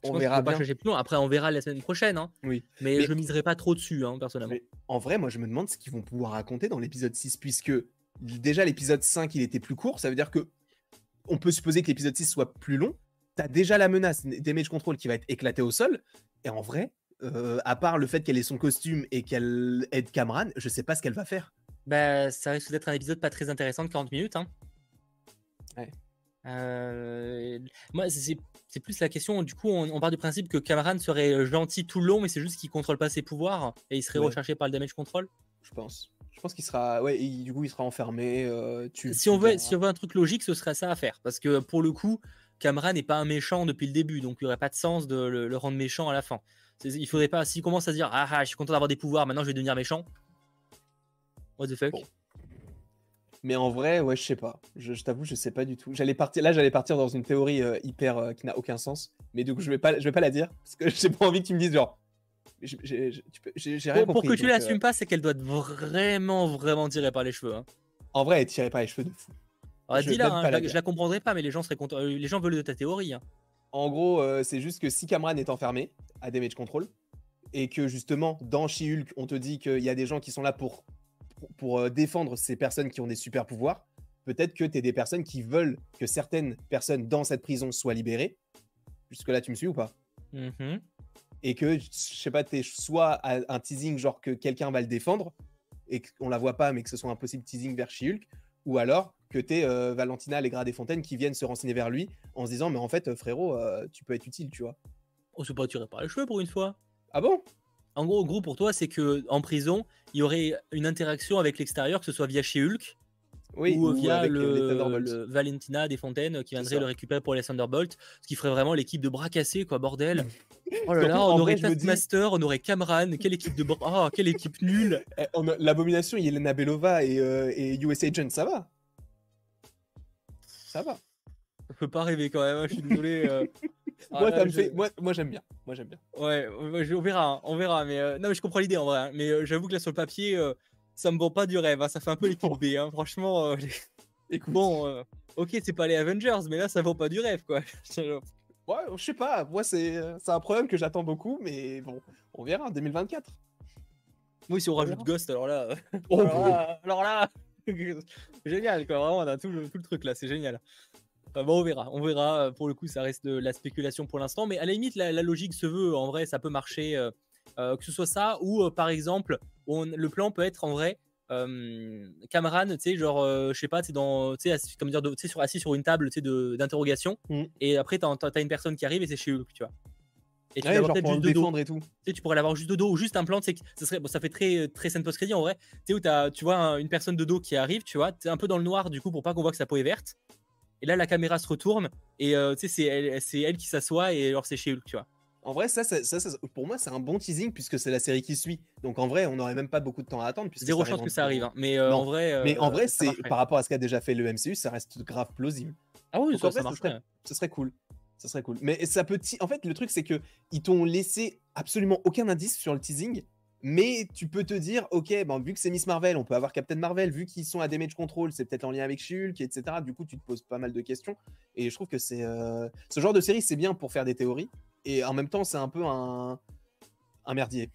Je On verra qu'il faut pas bien. chercher plus loin. Après, on verra la semaine prochaine, hein. Oui. mais, Mais- je miserai pas trop dessus, hein, personnellement. Mais en vrai, moi, je me demande ce qu'ils vont pouvoir raconter dans l'épisode 6, puisque déjà l'épisode 5, il était plus court. Ça veut dire que on peut supposer que l'épisode 6 soit plus long. T'as déjà la menace damage control qui va être éclatée au sol. Et en vrai, euh, à part le fait qu'elle ait son costume et qu'elle aide Cameron, je sais pas ce qu'elle va faire. Bah, ça risque d'être un épisode pas très intéressant de 40 minutes. Hein. Ouais. Euh, moi, c'est- c'est plus la question. Du coup, on, on part du principe que Cameron serait euh, gentil tout le long, mais c'est juste qu'il contrôle pas ses pouvoirs et il serait Ouais. recherché par le damage control. Je pense. Je pense qu'il sera. Ouais, du coup, il sera enfermé. euh, tu, Si tu on, veut, si on veut un truc logique, ce serait ça à faire. Parce que pour le coup, Cameron n'est pas un méchant depuis le début, donc il n'y aurait pas de sens de le, le rendre méchant à la fin. Il faudrait pas, s'il commence à dire Ah, ah, je suis content d'avoir des pouvoirs, maintenant je vais devenir méchant. What the fuck? Bon. Mais en vrai, ouais, je sais pas. Je, je t'avoue, je sais pas du tout. J'allais partir, là, j'allais partir dans une théorie euh, hyper euh, qui n'a aucun sens. Mais du coup, je vais pas, je vais pas la dire parce que j'ai pas envie que tu me dises genre. j'ai- rien Pour, pour compris. que tu donc, euh, l'assumes pas, c'est qu'elle doit être vraiment, vraiment tirée par les cheveux. Hein. En vrai, elle tirait pas les cheveux de fou. Alors, Je dis-la, même hein, la je la comprendrai pas, mais les gens seraient contents. Les gens veulent de ta théorie. hein. En gros, c'est juste que si Cameron est enfermé à Damage Control et que justement dans She-Hulk, on te dit qu'il y a des gens qui sont là pour, pour, euh, défendre ces personnes qui ont des super pouvoirs, peut-être que tu es des personnes qui veulent que certaines personnes dans cette prison soient libérées. Jusque-là, tu me suis ou pas? Mhm. Et que, je sais pas, tu soit à- un teasing genre que quelqu'un va le défendre et qu'on la voit pas, mais que ce soit un possible teasing vers She-Hulk, ou alors que tu es Valentina Allegra Desfontaines qui viennent se renseigner vers lui en se disant, mais en fait, euh, frérot, euh, tu peux être utile, tu vois. On se pas tiré par les cheveux pour une fois. Ah bon? En gros, gros pour toi, c'est que en prison, il y aurait une interaction avec l'extérieur, que ce soit via chez Hulk Oui, ou, via avec, euh, le, Valentina des Fontaines qui viendrait le récupérer pour les Thunderbolts, ce qui ferait vraiment l'équipe de bras cassés, quoi, bordel. Oh là on aurait me dis- Taskmaster, on aurait Cameron, quelle équipe de bras, oh, quelle équipe nulle. Eh, L'abomination, Yelena Belova et, euh, et US Agent, ça va? Ça va. Je peux pas rêver quand même, hein, je suis désolé. euh. Ah moi, ça me fait... moi, moi j'aime bien. Moi, j'aime bien. Ouais, on verra, hein, on verra. Mais euh, non, mais je comprends l'idée en vrai. hein, mais euh, j'avoue que là sur le papier, euh, ça me vend pas du rêve. hein, ça fait un peu l'équipe B. franchement, euh, Écoute, bon, ok, c'est pas les Avengers, mais là ça vaut pas du rêve quoi. ouais, je sais pas. Moi, c'est un problème que j'attends beaucoup, mais bon, on verra en 2024. oui, si on rajoute. Ghost, alors là, Oh, alors là, alors là, génial quoi. Vraiment, on a tout le, tout le truc là, c'est génial. Euh, bon, on verra, on verra. euh, Pour le coup, ça reste de la spéculation pour l'instant, mais à la limite, la, la logique se veut. En vrai, ça peut marcher. euh, euh, que ce soit ça ou par exemple, on, le plan peut être en vrai. Cameron, tu sais, genre, je sais pas, tu dans, tu sais, comme dire, tu sur, assis sur une table, tu sais, d'interrogation, Mm. et après, t'as as, une personne qui arrive et c'est chez Hulk, tu vois. Et tu Ouais, genre juste le de dos. défendre et tout. Tu sais, tu pourrais l'avoir juste de dos ou juste un plan, tu sais, que ça serait, bon, ça fait très, très scène post-crédit en vrai. Tu sais, où t'as- tu vois un- une personne de dos qui arrive, tu vois, t'es un peu dans le noir du coup pour pas qu'on voit que sa peau est verte. Et là, la caméra se retourne et euh, c'est elle, qui s'assoit et alors c'est chez Hulk, tu vois. En vrai, ça, ça, ça- ça- pour moi, c'est un bon teasing puisque c'est la série qui suit. Donc en vrai, on n'aurait même pas beaucoup de temps à attendre. puisque Zéro chance que ça arrive, hein. mais euh, Non. en vrai. Mais en euh, vrai, c'est par rapport à ce qu'a déjà fait le MCU, ça reste grave plausible. Ah oui, Donc, ça, en vrai, ça serait- marcherait. Ce serait cool. Ça serait cool. Mais ça peut. En fait, le truc, c'est que ils t'ont laissé absolument aucun indice sur le teasing. Mais tu peux te dire, ok, bon, vu que c'est Miss Marvel, on peut avoir Captain Marvel, vu qu'ils sont à Damage Control, c'est peut-être en lien avec Shulk, etc. Du coup, tu te poses pas mal de questions. Et je trouve que c'est euh, ce genre de série, c'est bien pour faire des théories. Et en même temps, c'est un peu un, un merdier.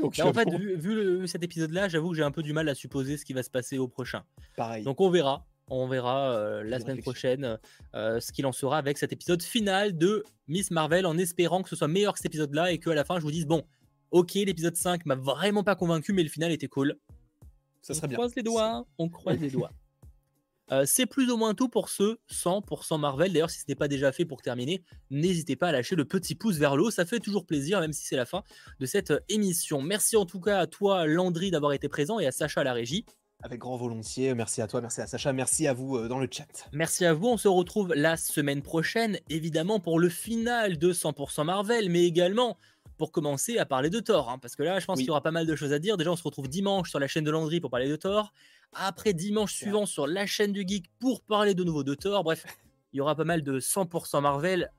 Donc, Là, en fait, vu, vu le- cet épisode-là, j'avoue que j'ai un peu du mal à supposer ce qui va se passer au prochain. pareil. Donc on verra. On verra euh, la semaine prochaine euh, ce qu'il en sera avec cet épisode final de Miss Marvel en espérant que ce soit meilleur que cet épisode-là et qu'à la fin je vous dise bon, ok, l'épisode 5 m'a vraiment pas convaincu, mais le final était cool. ça on serait bien. croise les doigts, on croise les doigts. Euh, c'est plus ou moins tout pour ce 100% Marvel. D'ailleurs, si ce n'est pas déjà fait pour terminer, n'hésitez pas à lâcher le petit pouce vers le haut. Ça fait toujours plaisir, même si c'est la fin de cette euh, émission. Merci en tout cas à toi, Landry, d'avoir été présent et à Sacha à la régie. Avec grand volontiers. Merci à toi, merci à Sacha, merci à vous euh, dans le chat. Merci à vous. On se retrouve la semaine prochaine, évidemment, pour le final de 100% Marvel, mais également pour commencer à parler de Thor. hein, parce que là, je pense Oui. qu'il y aura pas mal de choses à dire. Déjà, on se retrouve dimanche sur la chaîne de Landry pour parler de Thor. Après, dimanche suivant sur la chaîne du Geek pour parler de nouveau de Thor. Bref, il y aura pas mal de 100% Marvel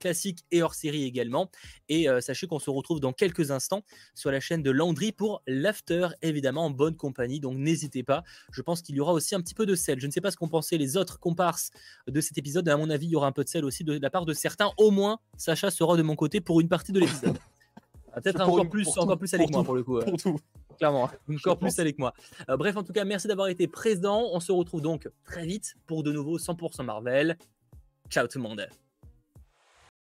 classique et hors série également. Et euh, sachez qu'on se retrouve dans quelques instants sur la chaîne de Landry pour l'after, évidemment en bonne compagnie. Donc n'hésitez pas. Je pense qu'il y aura aussi un petit peu de sel. Je ne sais pas ce qu'ont pensé les autres comparses de cet épisode. À mon avis, il y aura un peu de sel aussi de la part de certains. Au moins, Sacha sera de mon côté pour une partie de l'épisode. Ah, Peut-être encore plus, encore tout, plus avec pour moi tout, pour le coup. Pour tout. clairement, encore plus avec moi. Euh, bref, en tout cas, merci d'avoir été présent. On se retrouve donc très vite pour de nouveau 100% Marvel. Ciao tout le monde.